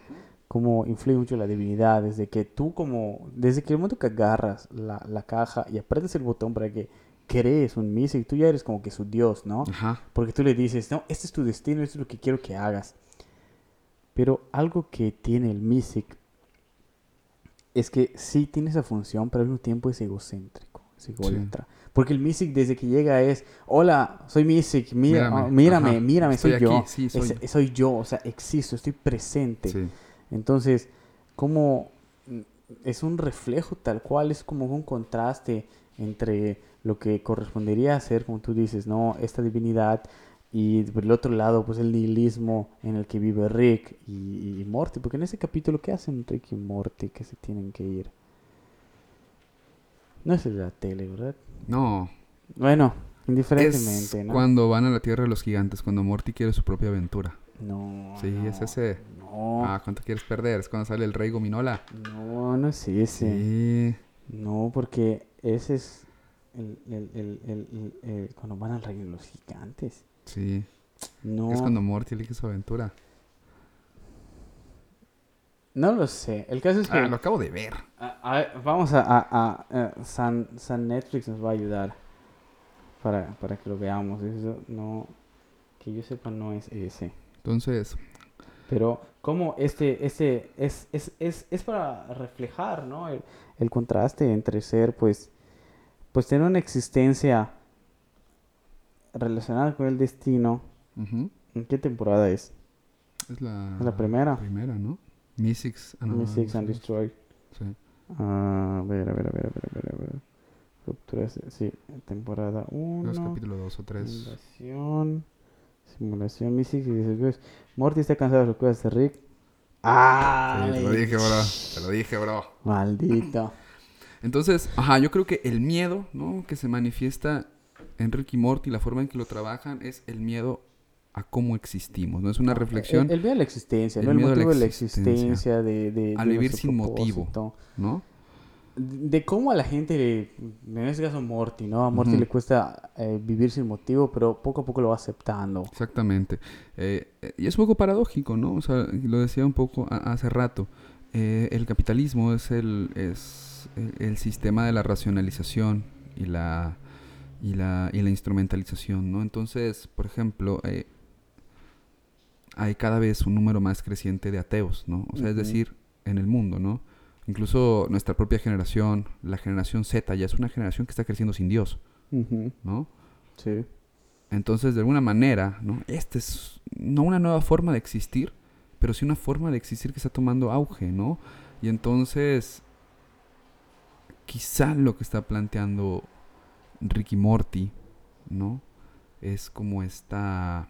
como influye mucho la divinidad, desde que tú como, desde que el momento que agarras la, la caja y apretas el botón para que crees un Mystic, tú ya eres como que su dios, ¿no? Porque tú le dices, no, este es tu destino, esto es lo que quiero que hagas. Pero algo que tiene el Mystic es que sí tiene esa función, pero al mismo tiempo es egocéntrico, es ególatra. Porque el Mystic desde que llega es, hola, soy Mystic, mírame, mírame, mírame, soy yo. soy. yo, o sea, existo, estoy presente. Entonces, como es un reflejo tal cual, es como un contraste entre lo que correspondería a ser, como tú dices, ¿no? Esta divinidad y por el otro lado, pues el nihilismo en el que vive Rick y, y Morty. Porque en ese capítulo, ¿qué hacen Rick y Morty que se tienen que ir? No es de la tele, ¿verdad? No. Bueno, indiferentemente, es Cuando van a la Tierra de los Gigantes, cuando Morty quiere su propia aventura. No. Sí, es ese. No. Ah, ¿cuánto quieres perder? Es cuando sale el Rey Gominola. No, no es ese. Sí. No, porque ese es el, el, el, el, cuando van al Rey de los Gigantes. Sí. No. Es cuando Morty elige su aventura. No lo sé. El caso es que. Ah, lo acabo de ver. vamos a. a, San, San, Netflix nos va a ayudar para, para que lo veamos. Eso no. Que yo sepa, no es ese. Entonces. Pero, como este. este es, es, es, es para reflejar, ¿no? El, el, contraste entre ser, pues. Pues tener una existencia relacionada con el destino. ¿En qué temporada es? Es la, la primera. primera, ¿no? Mystics, ah, Mystics and Destroy. Sí. a ver, a ver, a ver, a ver, a ver. A ver. Ruptura, sí, temporada 1. capítulo 2 o 3. Simulación. Simulación, Mystics y después. Morty está cansado de las cosas de Rick. ¡Ah! te lo dije, bro. Te lo dije, bro. Maldito. Entonces, ajá, yo creo que el miedo, ¿no? Que se manifiesta en Rick y Morty, la forma en que lo trabajan, es el miedo a cómo existimos, ¿no? Es una reflexión. El, miedo a la existencia, el, motivo de la existencia, de, de, Al vivir sin motivo, ¿no? De cómo a la gente, en este caso Morty, ¿no? A Morty le cuesta eh, vivir sin motivo, pero poco a poco lo va aceptando. Exactamente. Eh, y es un poco paradójico, ¿no? O sea, lo decía un poco hace rato. Eh, el capitalismo es el, es el, sistema de la racionalización y la, y la, y la instrumentalización, ¿no? Entonces, por ejemplo, hay cada vez un número más creciente de ateos, ¿no? O sea, es decir, en el mundo, ¿no? Incluso nuestra propia generación, la generación Z, ya es una generación que está creciendo sin Dios, ¿no? Sí. Entonces, de alguna manera, ¿no? Esta es no una nueva forma de existir, pero sí una forma de existir que está tomando auge, ¿no? Y entonces, quizá lo que está planteando Ricky Morty, ¿no? Es como esta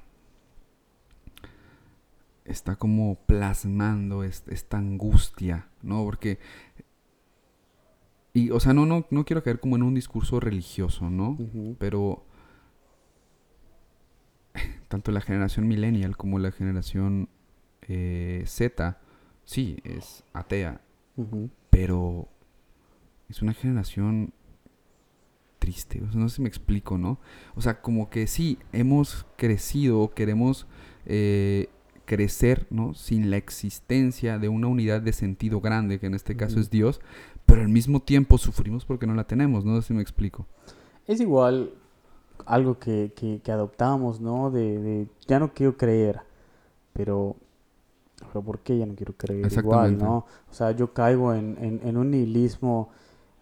está como plasmando esta angustia, ¿no? Porque... Y, o sea, no, no, no quiero caer como en un discurso religioso, ¿no? Pero tanto la generación millennial como la generación eh, Z, sí, es atea, pero es una generación triste, o sea, no sé si me explico, ¿no? O sea, como que sí, hemos crecido, queremos eh, crecer, ¿no? Sin la existencia de una unidad de sentido grande, que en este caso es Dios, pero al mismo tiempo sufrimos porque no la tenemos, no sé si me explico. Es igual algo que, que, que adoptamos, ¿no? De, de ya no quiero creer, pero, pero ¿por qué ya no quiero creer? Igual. ¿no? O sea, yo caigo en, en, en un nihilismo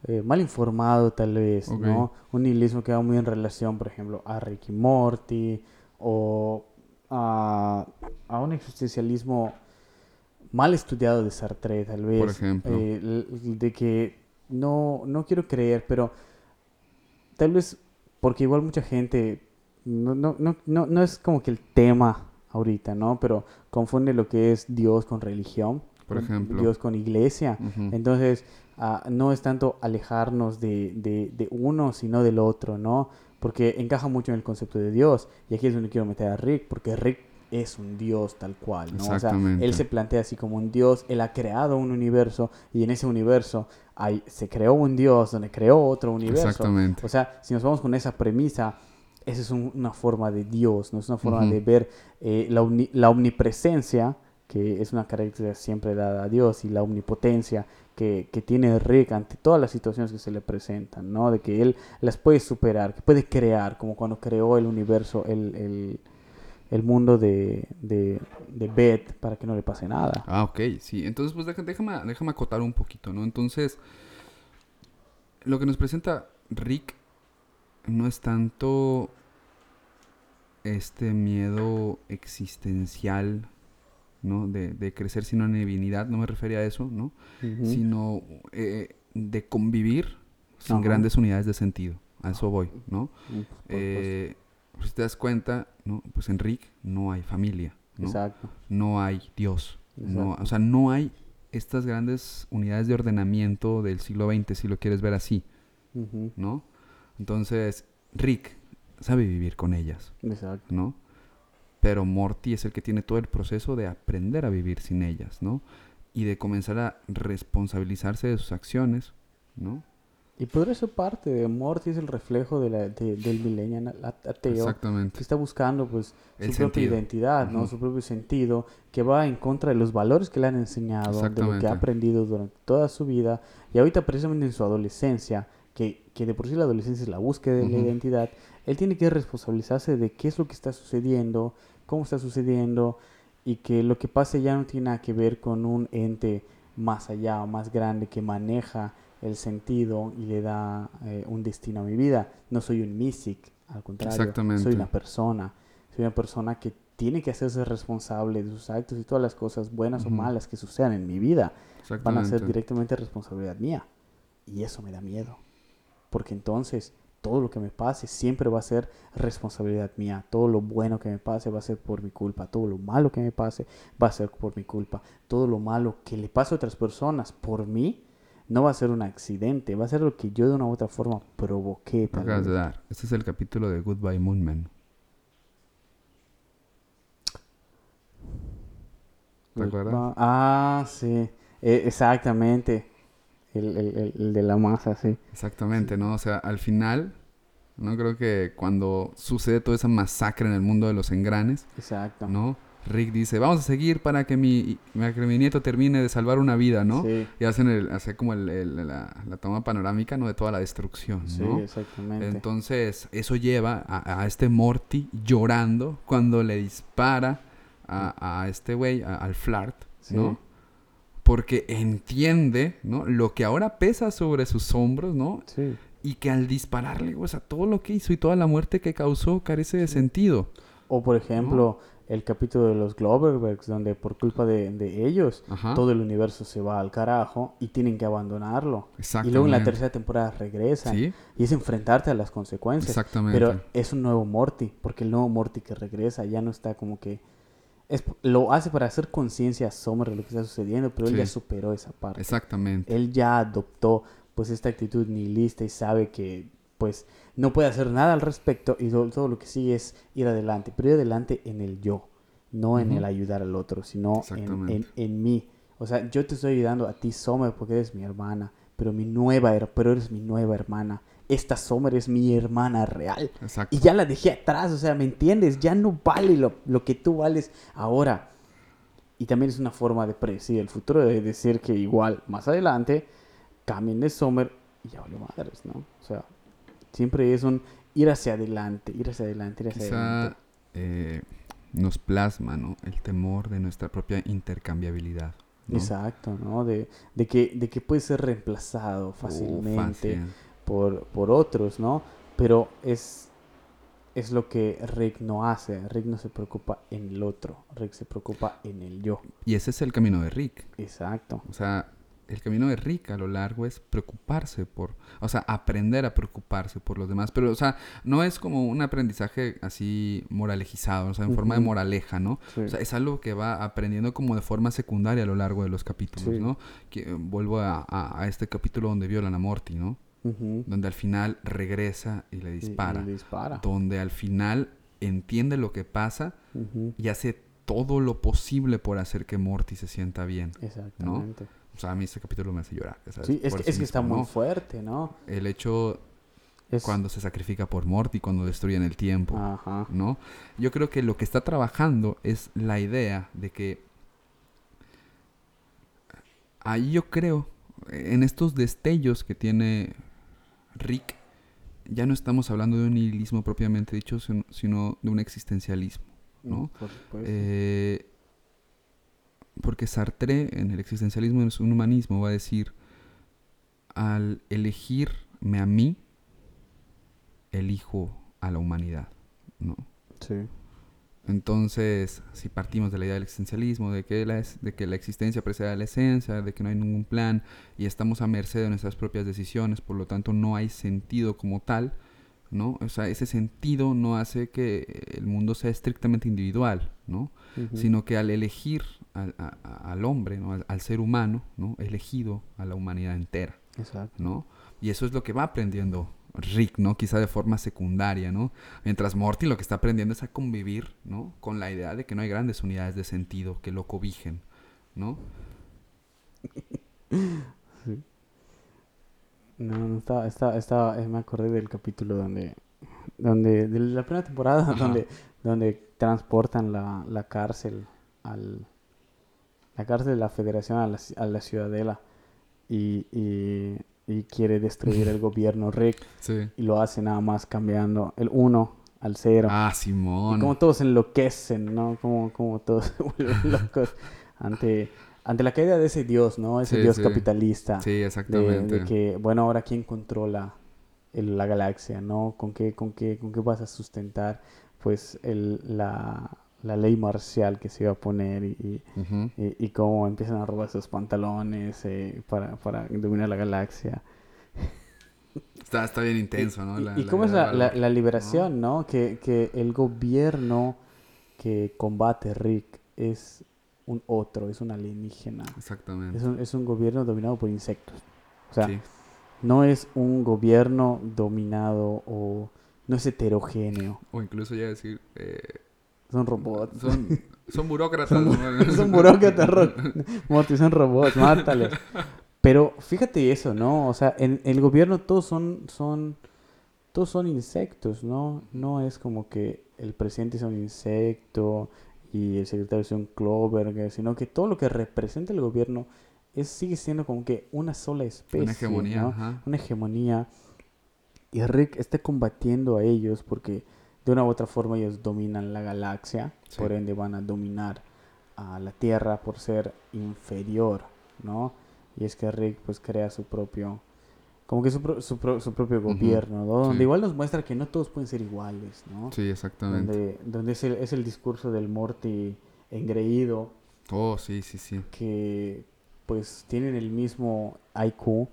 eh, mal informado tal vez. ¿no? Un nihilismo que va muy en relación, por ejemplo, a Ricky Morty o a, a un existencialismo mal estudiado de Sartre, tal vez. Por ejemplo. eh, de que no, no quiero creer, pero tal vez porque igual mucha gente no, no, no, no, no es como que el tema ahorita, ¿no? Pero confunde lo que es Dios con religión, Por ejemplo. Dios con iglesia. Entonces, ah, no es tanto alejarnos de, de, de uno, sino del otro, ¿no? Porque encaja mucho en el concepto de Dios. Y aquí es donde quiero meter a Rick, porque Rick es un Dios tal cual, ¿no? O sea, él se plantea así como un Dios, él ha creado un universo y en ese universo hay, se creó un Dios donde creó otro universo. Exactamente. O sea, si nos vamos con esa premisa, esa es un- una forma de Dios, no es una forma de ver eh, la, omni- la omnipresencia, que es una característica siempre dada a Dios, y la omnipotencia que, que tiene Rick ante todas las situaciones que se le presentan, ¿no? De que él las puede superar, que puede crear, como cuando creó el universo, el, el, el mundo de, de, de Beth para que no le pase nada. Ah, ok, sí. Entonces, pues déjame, déjame acotar un poquito, ¿no? Entonces, lo que nos presenta Rick no es tanto este miedo existencial, ¿no? De, de crecer sin divinidad, no me refería a eso, ¿no? Sino eh, de convivir sin grandes unidades de sentido. A eso voy, ¿no? Mm. Eh, pues si te das cuenta, ¿no? Pues en Rick no hay familia, ¿no? Exacto. no hay Dios. No, o sea, no hay estas grandes unidades de ordenamiento del siglo XX, si lo quieres ver así. ¿no? Entonces, Rick sabe vivir con ellas, Exacto. ¿no? Pero Morty es el que tiene todo el proceso de aprender a vivir sin ellas, ¿no? Y de comenzar a responsabilizarse de sus acciones, ¿no? Y podría ser parte de Morty, es el reflejo de la, de- del millennial ateo que Exactamente. está buscando pues El su propia identidad, ¿no? Su propio sentido, que va en contra de los valores que le han enseñado, de lo que ha aprendido durante toda su vida y ahorita precisamente en su adolescencia, que, que de por sí la adolescencia es la búsqueda de la identidad, él tiene que responsabilizarse de qué es lo que está sucediendo, cómo está sucediendo y que lo que pase ya no tiene nada que ver con un ente más allá o más grande que maneja el sentido y le da eh, un destino a mi vida. No soy un mystic, al contrario, soy una persona. Soy una persona que tiene que hacerse responsable de sus actos y todas las cosas buenas o malas que sucedan en mi vida van a ser directamente responsabilidad mía. Y eso me da miedo. Porque entonces todo lo que me pase siempre va a ser responsabilidad mía. Todo lo bueno que me pase va a ser por mi culpa. Todo lo malo que me pase va a ser por mi culpa. Todo lo malo que le pase a otras personas por mí no va a ser un accidente. Va a ser lo que yo de una u otra forma provoqué. Tal vez. dar. Este es el capítulo de Goodbye Moonman. ¿Te acuerdas? Ah, sí. E- exactamente. El, el- el- de la masa, sí. Exactamente, ¿no? O sea, al final, no creo que cuando sucede toda esa masacre en el mundo de los engranes, Exacto. ¿no? Rick dice, vamos a seguir para que mi, para que mi nieto termine de salvar una vida, ¿no? Sí, Y hacen el, hace como el- el- la, la toma panorámica, ¿no? De toda la destrucción, sí, ¿no? exactamente. Entonces, eso lleva a, a este Morty llorando cuando le dispara a, a este güey, al Flart, ¿no? Porque entiende, ¿no? Lo que ahora pesa sobre sus hombros, ¿no? Sí. Y que al dispararle, o sea, todo lo que hizo y toda la muerte que causó carece de sentido. O por ejemplo, el capítulo de los Globerbergs, donde por culpa de, de ellos, Ajá. todo el universo se va al carajo y tienen que abandonarlo. Y luego en la tercera temporada regresan. Sí, Y es enfrentarte a las consecuencias. exactamente. Pero es un nuevo Morty, porque el nuevo Morty que regresa ya no está como que... Es, lo hace para hacer conciencia de lo que está sucediendo, pero él ya superó esa parte. Exactamente. Él ya adoptó pues esta actitud nihilista y sabe que pues no puede hacer nada al respecto y todo, todo lo que sigue es ir adelante, pero ir adelante en el yo, no en el ayudar al otro, sino en, en, en mí. O sea, yo te estoy ayudando a ti, Sommer, porque eres mi hermana, pero mi nueva, pero eres mi nueva hermana. Esta Sommer es mi hermana real. Exacto. Y ya la dejé atrás, o sea, ¿me entiendes? Ya no vale lo, lo que tú vales ahora. Y también es una forma de predecir el futuro, de decir que igual más adelante cambien de Sommer y ya valió madres, ¿no? O sea, siempre es un ir hacia adelante, ir hacia adelante, ir hacia Quizá adelante. eh, nos plasma, ¿no? El temor de nuestra propia intercambiabilidad. ¿no? Exacto, ¿no? De, de, que, de que puede ser reemplazado fácilmente fácil. Por, por otros, ¿no? Pero es, es lo que Rick no hace. Rick no se preocupa en el otro. Rick se preocupa en el yo. Y ese es el camino de Rick. Exacto. O sea, el camino de Rick a lo largo es preocuparse por, o sea, aprender a preocuparse por los demás. Pero, o sea, no es como un aprendizaje así moralejizado, o sea, en forma de moraleja, ¿no? Sí. O sea, es algo que va aprendiendo como de forma secundaria a lo largo de los capítulos, Sí. ¿no? Que, eh, vuelvo a, a- a este capítulo donde violan a Morty, ¿no? Donde al final regresa y le Y- y dispara. dispara. Donde al final entiende lo que pasa y hace todo lo posible por hacer que Morty se sienta bien. Exactamente. O sea, a mí este capítulo me hace llorar. ¿sabes? Sí, es que, es que está muy fuerte, ¿no? El hecho Es... cuando se sacrifica por Morty, cuando destruyen el tiempo, Ajá. ¿no? Yo creo que lo que está trabajando es la idea de que ahí yo creo en estos destellos que tiene Rick ya no estamos hablando de un nihilismo propiamente dicho, sino, de un existencialismo, ¿no? Por. Eh, porque Sartre en el existencialismo es un humanismo va a decir al elegirme a mí elijo a la humanidad no sí. Entonces si partimos de la idea del existencialismo de que la, es- de que la existencia precede a la esencia de que no hay ningún plan y estamos a merced de nuestras propias decisiones por lo tanto no hay sentido como tal no o sea ese sentido no hace que el mundo sea estrictamente individual no sino que al elegir al, a- a- al hombre, ¿no? al, al ser humano, ¿no? elegido a la humanidad entera, Exacto. ¿no? Y eso es lo que va aprendiendo Rick, ¿no? Quizá de forma secundaria, ¿no? Mientras Morty lo que está aprendiendo es a convivir, ¿no? Con la idea de que no hay grandes unidades de sentido que lo cobijen, ¿no? Sí. No, no, estaba, estaba, estaba, eh, me acordé del capítulo donde, donde, de la primera temporada, Ajá. donde, donde transportan la, la cárcel al, la cárcel de la federación a la, a la ciudadela y, y, y quiere destruir el gobierno Rick Sí. y lo hace nada más cambiando el 1 al 0. Ah, Y Simón. como todos enloquecen, ¿no? Como, como todos se vuelven locos ante, ante la caída de ese dios, ¿no? Ese Sí, dios sí. capitalista. Sí, de, exactamente. de que, bueno, ahora quién controla el- la galaxia, ¿no? ¿Con qué, con qué, con qué vas a sustentar, pues, el, la, la ley marcial que se iba a poner y, y, Ujú. y- y cómo empiezan a robar sus pantalones eh, para, para dominar la galaxia. Está, está bien intenso, ¿no? Y, La- y la cómo es la, la- liberación, ¿no? Que, que el gobierno que combate Rick es un otro, es un alienígena. Exactamente. Es un, es un gobierno dominado por insectos. O sea, sí. no es un gobierno dominado o no es heterogéneo. O incluso ya decir... eh, Son robots. son, son burócratas. Son, ¿no? son burócratas, ro- Morty, son robots, mátales. Pero fíjate eso, ¿no? O sea, en el gobierno todos son, son, todos son insectos, ¿no? No es como que el presidente sea un insecto y el secretario sea un clover, sino que todo lo que representa el gobierno es, sigue siendo como que una sola especie, Una hegemonía. una hegemonía y Rick está combatiendo a ellos porque de una u otra forma ellos dominan la galaxia, Sí. por ende van a dominar a la Tierra por ser inferior, ¿no? Y es que Rick pues crea su propio, como que su, pro- su, pro- su propio gobierno, ¿no? Donde sí. igual nos muestra que no todos pueden ser iguales, ¿no? Sí, exactamente. Donde, donde es, el, es el discurso del Morty engreído, Oh, sí, sí, sí. que pues tienen el mismo IQ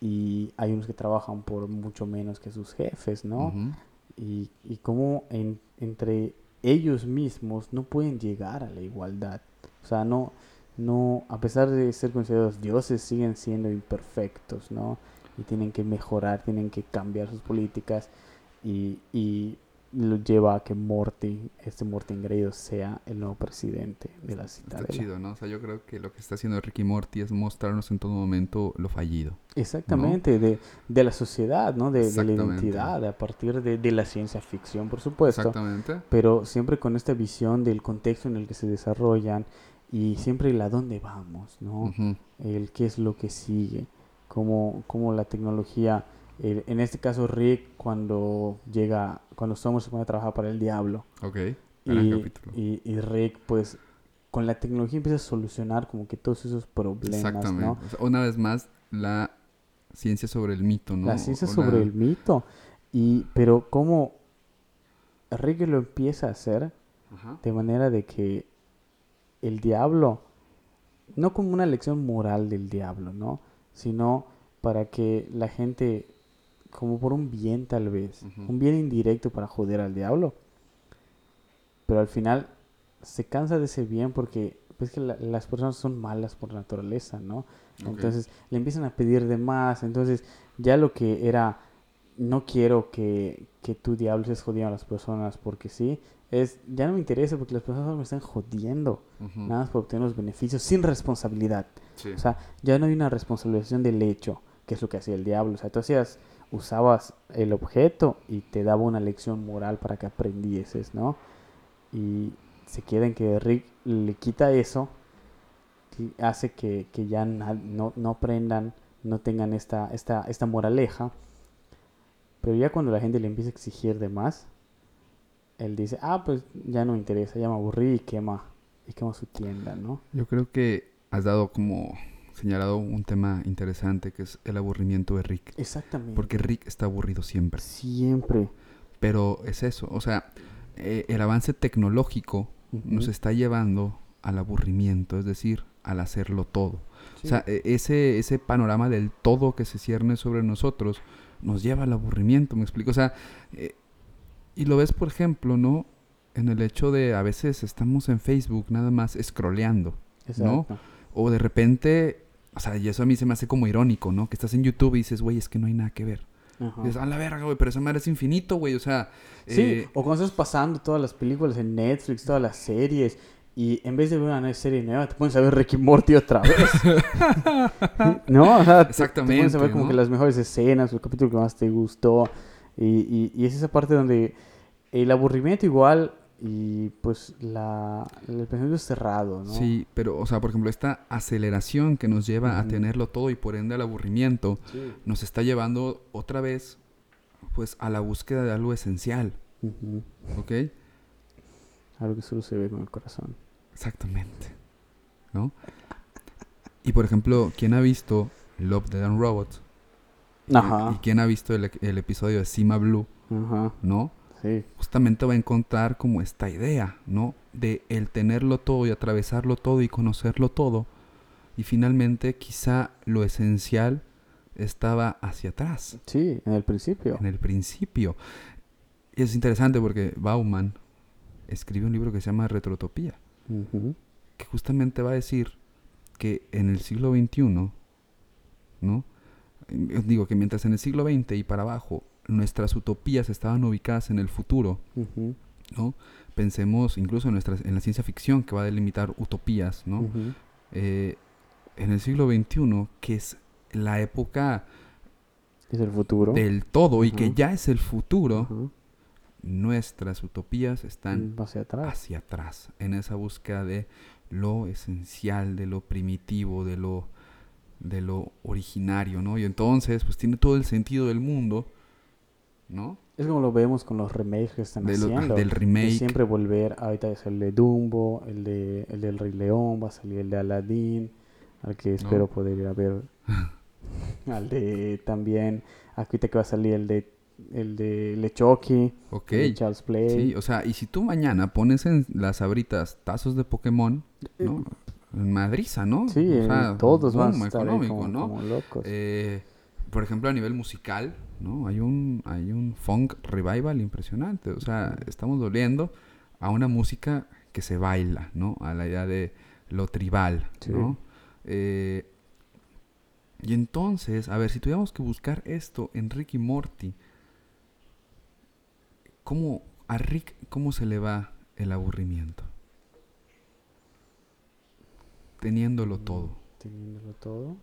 y hay unos que trabajan por mucho menos que sus jefes, ¿no? Ujú. Y, y cómo en- entre ellos mismos no pueden llegar a la igualdad. O sea, no, no, a pesar de ser considerados dioses, siguen siendo imperfectos, ¿no? Y tienen que mejorar, tienen que cambiar sus políticas y, y lo lleva a que Morty, este Morty engreído, sea el nuevo presidente de la Está citadela. chido, ¿no? O sea, yo creo que lo que está haciendo Ricky Morty es mostrarnos en todo momento lo fallido. Exactamente, de, de la sociedad, ¿no? De, de la identidad, a partir de, de la ciencia ficción, por supuesto. Exactamente. pero siempre con esta visión del contexto en el que se desarrollan y siempre el a dónde vamos, ¿no? El qué es lo que sigue, cómo, cómo la tecnología, en este caso Rick cuando llega, cuando Somos se pone a trabajar para el diablo Ok. Y, capítulo. y, y Rick pues con la tecnología empieza a solucionar como que todos esos problemas, Exactamente. ¿no? O sea, una vez más, la ciencia sobre el mito, ¿no? La ciencia O sobre la- el mito, y, pero cómo Rick lo empieza a hacer Ajá. De manera de que el diablo, no como una lección moral del diablo, ¿no? Sino para que la gente, como por un bien tal vez, Ujú. un bien indirecto para joder al diablo. Pero al final se cansa de ese bien porque pues que la- las personas son malas por naturaleza, ¿no? Ok. Entonces le empiezan a pedir de más, entonces ya lo que era, no quiero que, que tu diablo estés jodiendo a las personas porque sí, es, ya no me interesa porque las personas me están jodiendo, Ujú. nada más por obtener los beneficios sin responsabilidad. Sí. O sea, ya no hay una responsabilización del hecho, que es lo que hacía el diablo. O sea, tú hacías, usabas el objeto y te daba una lección moral para que aprendieses, ¿no? Y se queda en que Rick le quita eso, y hace que, que ya no, no aprendan, no tengan esta, esta, esta moraleja. Pero ya cuando la gente le empieza a exigir de más, él dice, ah, pues ya no me interesa, ya me aburrí y quema, y quema su tienda, ¿no? Yo creo que has dado como señalado un tema interesante que es el aburrimiento de Rick. Exactamente. Porque Rick está aburrido siempre. Siempre. Pero es eso, o sea, eh, el avance tecnológico nos está llevando al aburrimiento, es decir, al hacerlo todo. Sí. O sea, e- ese, ese panorama del todo que se cierne sobre nosotros nos lleva al aburrimiento, ¿me explico? O sea, eh, y lo ves, por ejemplo, ¿no? En el hecho de a veces estamos en Facebook nada más scrolleando, ¿no? Exacto. o de repente, o sea, y eso a mí se me hace como irónico, ¿no? Que estás en YouTube y dices, güey, es que no hay nada que ver. Ajá. Y dices, a la verga, güey, pero esa madre es infinito, güey, o sea... Sí, eh, o cuando estás pasando todas las películas en Netflix, todas las series, y en vez de ver una serie nueva, te pones a ver Ricky Morty otra vez. no, o sea, te- te, pones a ver Exactamente, como ¿no? que las mejores escenas, el capítulo que más te gustó, y, y, y es esa parte donde el aburrimiento igual, y pues la, el pensamiento es cerrado, ¿no? Sí, pero, o sea, por ejemplo, esta aceleración que nos lleva a tenerlo todo y por ende al aburrimiento, Sí. nos está llevando otra vez, pues, a la búsqueda de algo esencial, Ujú. ¿ok? Algo que solo se ve con el corazón. Exactamente, ¿no? Y, por ejemplo, ¿quién ha visto Love, Dead and Robots? Ajá. ¿Y quién ha visto el, el episodio de Cima Blue, Ajá, no? Sí. justamente va a encontrar como esta idea, ¿no? De el tenerlo todo y atravesarlo todo y conocerlo todo. Y finalmente quizá lo esencial estaba hacia atrás, Sí, en el principio. en el principio. Y es interesante porque Bauman escribe un libro que se llama Retrotopía, que justamente va a decir que en el siglo XXI, ¿no? Digo que mientras en el siglo XX y para abajo nuestras utopías estaban ubicadas en el futuro. ¿no? Pensemos incluso en, nuestra, en la ciencia ficción que va a delimitar utopías, ¿no? Eh, en el siglo XXI, que es la época Es el futuro. del todo y que ya es el futuro, nuestras utopías están Va hacia atrás. hacia atrás, en esa búsqueda de lo esencial, de lo primitivo, de lo, de lo originario, ¿no? Y entonces, pues tiene todo el sentido del mundo, ¿no? Es como lo vemos con los remakes que están De lo- haciendo. del de remake. siempre volver, ahorita salir el de Dumbo, el, de, el del Rey León, va a salir el de Aladdin, al que espero poder ir a ver. al de también, ahorita que va a salir el de el de Lechoki, Ok. el de Charles Play. Sí, o sea, y si tú mañana pones en las abritas tazos de Pokémon, ¿no? En Madriza, ¿no? Sí, O eh, sea, todos van a estar económico, como, ¿no? como locos. Eh, por ejemplo, a nivel musical, ¿no? Hay un, hay un funk revival impresionante. O sea, estamos volviendo a una música que se baila, ¿no? A la idea de lo tribal, Sí. ¿no? Eh, y entonces, a ver, si tuviéramos que buscar esto en Ricky Morty, ¿cómo, a Rick, ¿cómo se le va el aburrimiento? Teniéndolo todo. Teniéndolo todo.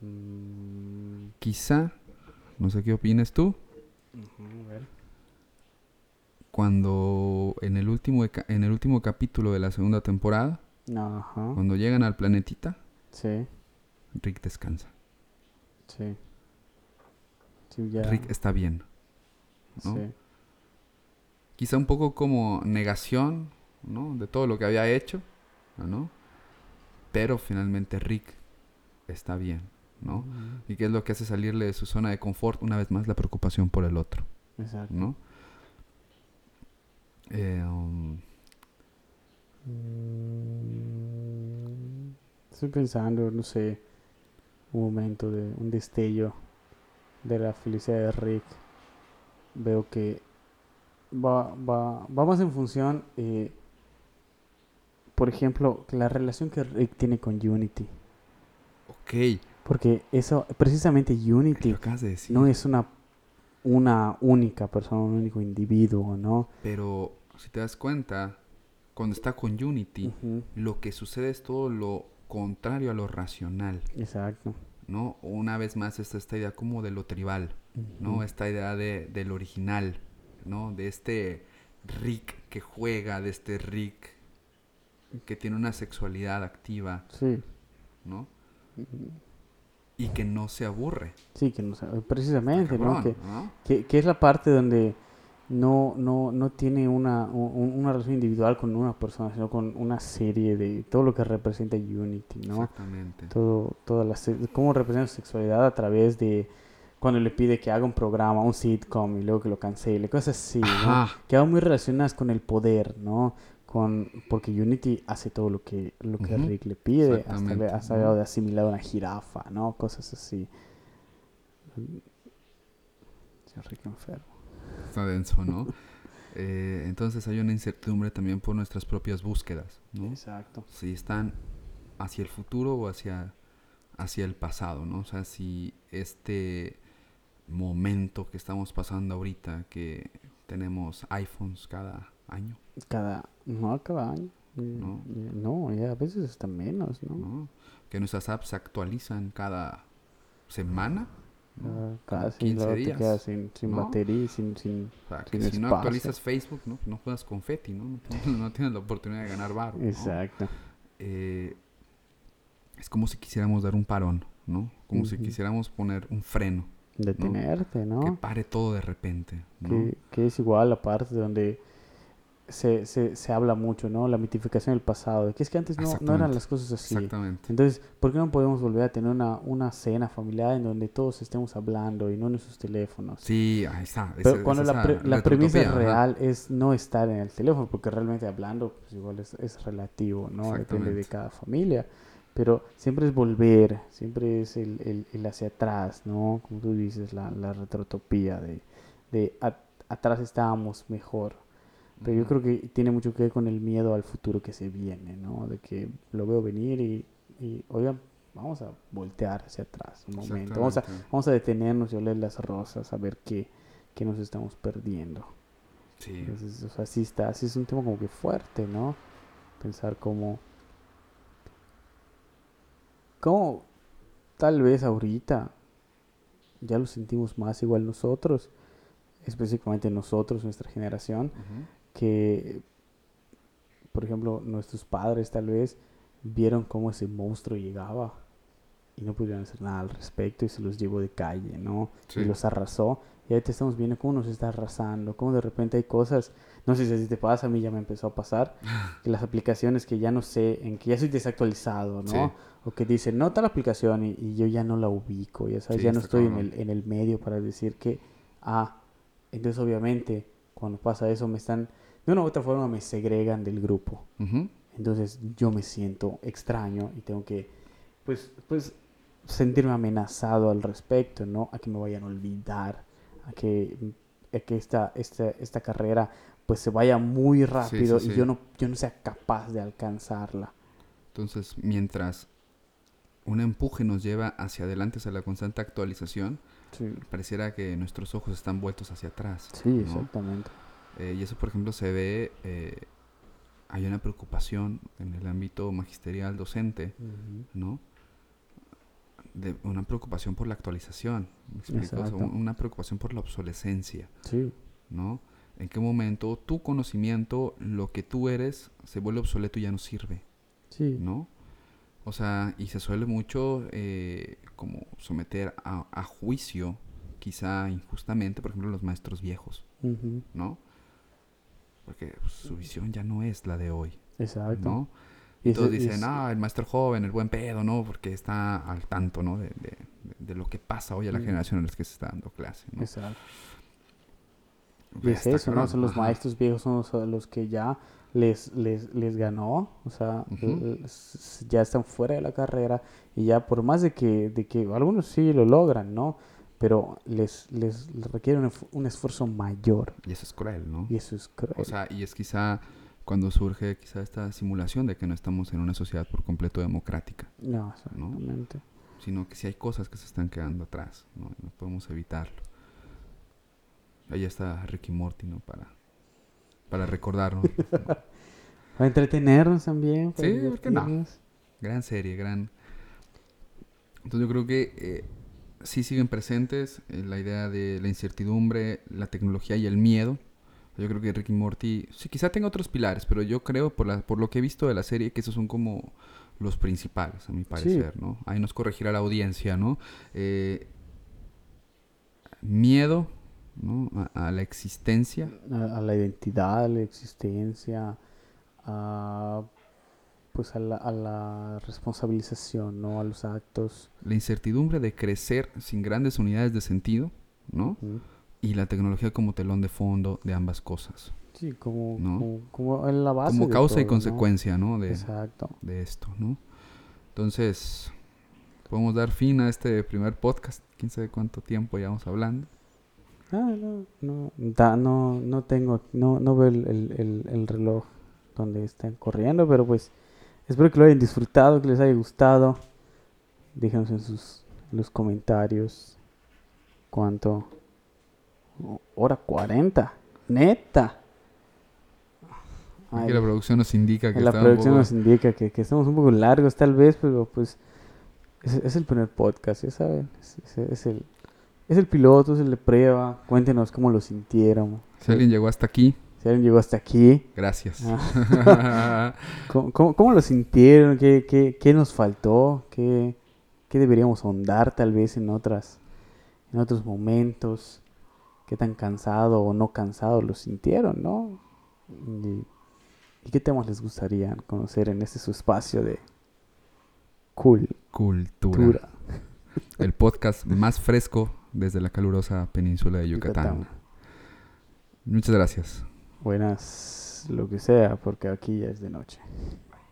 Mm, Quizá, no sé qué opinas tú, a ver. cuando en el último, en el último capítulo de la segunda temporada, cuando llegan al planetita, Sí, Rick descansa. sí. Sí, ya. Rick está bien. ¿no? Sí. Quizá un poco como negación, ¿no? De todo lo que había hecho, ¿no? Pero finalmente Rick está bien, ¿Y qué es lo que hace salirle de su zona de confort? Una vez más, la preocupación por el otro, Exacto. ¿no? Eh, um, Estoy pensando, no sé, un momento de un destello de la felicidad de Rick. Veo que va, va, va más en función, eh, por ejemplo, la relación que Rick tiene con Unity. ok, Porque eso, precisamente Unity de no es una, una única persona, un único individuo, ¿no? Pero si te das cuenta, cuando está con Unity, lo que sucede es todo lo contrario a lo racional, Exacto. ¿no? Una vez más, esta, esta idea como de lo tribal, ¿no? Esta idea de, del original, ¿no? De este Rick que juega, de este Rick que tiene una sexualidad activa, Sí. ¿no? Ujú. Y que no se aburre. Sí, que no sé, precisamente, ¿no? Cabrón, Que, ¿no? que, que es la parte donde no, no, no tiene una, un- una relación individual con una persona, sino con una serie de todo lo que representa Unity, ¿no? Exactamente. Todo, toda la, se- cómo representa su sexualidad a través de cuando le pide que haga un programa, un sitcom y luego que lo cancele, cosas así, ¿no? Que van muy relacionadas con el poder, ¿no? Con, porque Unity hace todo lo que, lo que. Rick le pide, hasta, le, hasta ¿no? grado de asimilar una jirafa, ¿no? Cosas así. Sí, Rick enfermo. Está denso, ¿no? Eh, entonces hay una incertidumbre también por nuestras propias búsquedas, ¿no? Exacto. Si están hacia el futuro o hacia, hacia el pasado, ¿no? O sea, si este momento que estamos pasando ahorita, que tenemos iPhones cada año, Cada, no, cada año. No. No, ya a veces hasta menos, ¿no? ¿no? Que nuestras apps se actualizan cada semana, ¿no? Casi, 15 luego te días, quedas sin, sin ¿no? batería, sin, sin... O sea, Sin si no espacio. actualizas Facebook, ¿no? No juegas confeti, ¿no? No tienes, no tienes la oportunidad de ganar barro, ¿no? Exacto. eh, es como si quisiéramos dar un parón, ¿no? Como si Ujú. quisiéramos poner un freno, Detenerte, ¿no? que pare todo de repente, ¿no? que, que es igual la parte donde se, se, se habla mucho, ¿no? La mitificación del pasado, de que es que antes no, no eran las cosas así. Exactamente. Entonces, ¿por qué no podemos volver a tener una, una cena familiar en donde todos estemos hablando y no en nuestros teléfonos? Sí, ahí está. Pero esa- cuando la, pre- la premisa real es no estar en el teléfono, porque realmente hablando, pues igual es, es relativo, ¿no? Depende de cada familia. Pero siempre es volver, siempre es el, el, el hacia atrás, ¿no? Como tú dices, la, la retrotopía de, de atrás estábamos mejor. Pero yo creo que tiene mucho que ver con el miedo al futuro que se viene, ¿no? De que lo veo venir y, y oigan, vamos a voltear hacia atrás un momento. Vamos a, vamos a detenernos y oler las rosas, a ver qué, qué nos estamos perdiendo. Sí. Entonces, o sea, sí está, sí es un tema como que fuerte, ¿no? Pensar cómo, cómo tal vez ahorita ya lo sentimos más igual nosotros, específicamente nosotros, nuestra generación, Ujú. Que, por ejemplo, nuestros padres tal vez vieron cómo ese monstruo llegaba y no pudieron hacer nada al respecto y se los llevó de calle, ¿no? Sí. Y los arrasó. Y ahorita estamos viendo cómo nos está arrasando, cómo de repente hay cosas, no sé si así te pasa, a mí ya me empezó a pasar, que las aplicaciones que ya no sé, en que ya soy desactualizado, ¿no? Sí. O que dicen, no tal aplicación y, y yo ya no la ubico, ya sabes, Sí, ya no estoy en el, en el medio para decir que, ah, entonces obviamente cuando pasa eso me están, de una u otra forma me segregan del grupo. Entonces yo me siento extraño y tengo que, pues, pues, sentirme amenazado al respecto, ¿no? A que me vayan a olvidar, a que, a que esta, esta, esta carrera pues se vaya muy rápido sí, y sí. yo no, yo no sea capaz de alcanzarla. Entonces, mientras un empuje nos lleva hacia adelante, hacia la constante actualización, pareciera que nuestros ojos están vueltos hacia atrás. sí ¿no? exactamente. Eh, y eso, por ejemplo, se ve, eh, hay una preocupación en el ámbito magisterial docente. ¿no? De una preocupación por la actualización, ¿me explico? O sea, una preocupación por la obsolescencia, Sí, ¿no? En qué momento tu conocimiento, lo que tú eres, se vuelve obsoleto y ya no sirve, sí. ¿no? O sea, y se suele mucho eh, como someter a, a juicio, quizá injustamente, por ejemplo, los maestros viejos. ¿no? Porque pues, su visión ya no es la de hoy, Exacto. ¿no? Y todos dicen, es- ah, el maestro joven, el buen pedo, ¿no? Porque está al tanto, ¿no? De, de- de lo que pasa hoy a la Mm. generación en la que se está dando clase, ¿no? Exacto. Y Pues, es eso, ¿no? cabrón, Son los ajá. maestros viejos, son los, los que ya les, les, les ganó, o sea, l- s- ya están fuera de la carrera y ya por más de que, de que algunos sí lo logran, ¿no? Pero les, les, les requiere un, esfu- un esfuerzo mayor Y eso es cruel, ¿no? y eso es cruel. O sea, y es quizá cuando surge quizá esta simulación de que no estamos en una sociedad por completo democrática, no, exactamente. sino que sí hay cosas que se están quedando atrás, ¿no? No podemos evitarlo. Ahí está Ricky Morty, ¿no? Para, para recordarnos. Para entretenernos también. para Sí, ¿por qué no? gran serie, gran... Entonces yo creo que eh, sí siguen presentes eh, la idea de la incertidumbre, la tecnología y el miedo. Yo creo que Ricky Morty, sí, quizá tenga otros pilares, pero yo creo, por, la, por lo que he visto de la serie, que esos son como los principales, a mi parecer, ¿no? Ahí nos corregirá la audiencia, ¿no? Eh, miedo, ¿no? A, a la existencia, a, a la identidad, a la existencia, a pues a la, a la responsabilización, ¿no? A los actos. la incertidumbre de crecer sin grandes unidades de sentido, ¿no? ¿no? Y la tecnología como telón de fondo de ambas cosas. Sí, como, ¿No? como, como en la base. como causa y todo, ¿no? consecuencia, ¿no? De, Exacto. de esto, ¿no? Entonces, podemos dar fin a este primer podcast. Quién sabe cuánto tiempo llevamos hablando. Ah, no, no, da- no, no tengo, no, no veo el, el, el- el reloj donde están corriendo, pero pues espero que lo hayan disfrutado, que les haya gustado. Déjenos en sus en los comentarios cuánto. Oh, Hora 40, neta. Ay, la producción nos indica que la producción poco- nos indica que, que estamos un poco largos tal vez, pero pues es, es el primer podcast, ya saben. Es, es- es el, es el piloto, es el de prueba. Cuéntenos cómo lo sintieron. Si alguien llegó hasta aquí, Si alguien llegó hasta aquí, gracias. Ah. ¿cómo, cómo- cómo lo sintieron? ¿Qué, qué, qué nos faltó? ¿Qué, qué deberíamos ahondar tal vez en otras en otros momentos? ¿Qué tan cansado o no cansado lo sintieron, no? Y, y qué temas les gustaría conocer en este su espacio de cultura? Cultura. El podcast más fresco desde la calurosa península de Yucatán. Yucatán. Muchas gracias. Buenas, lo que sea, porque aquí ya es de noche.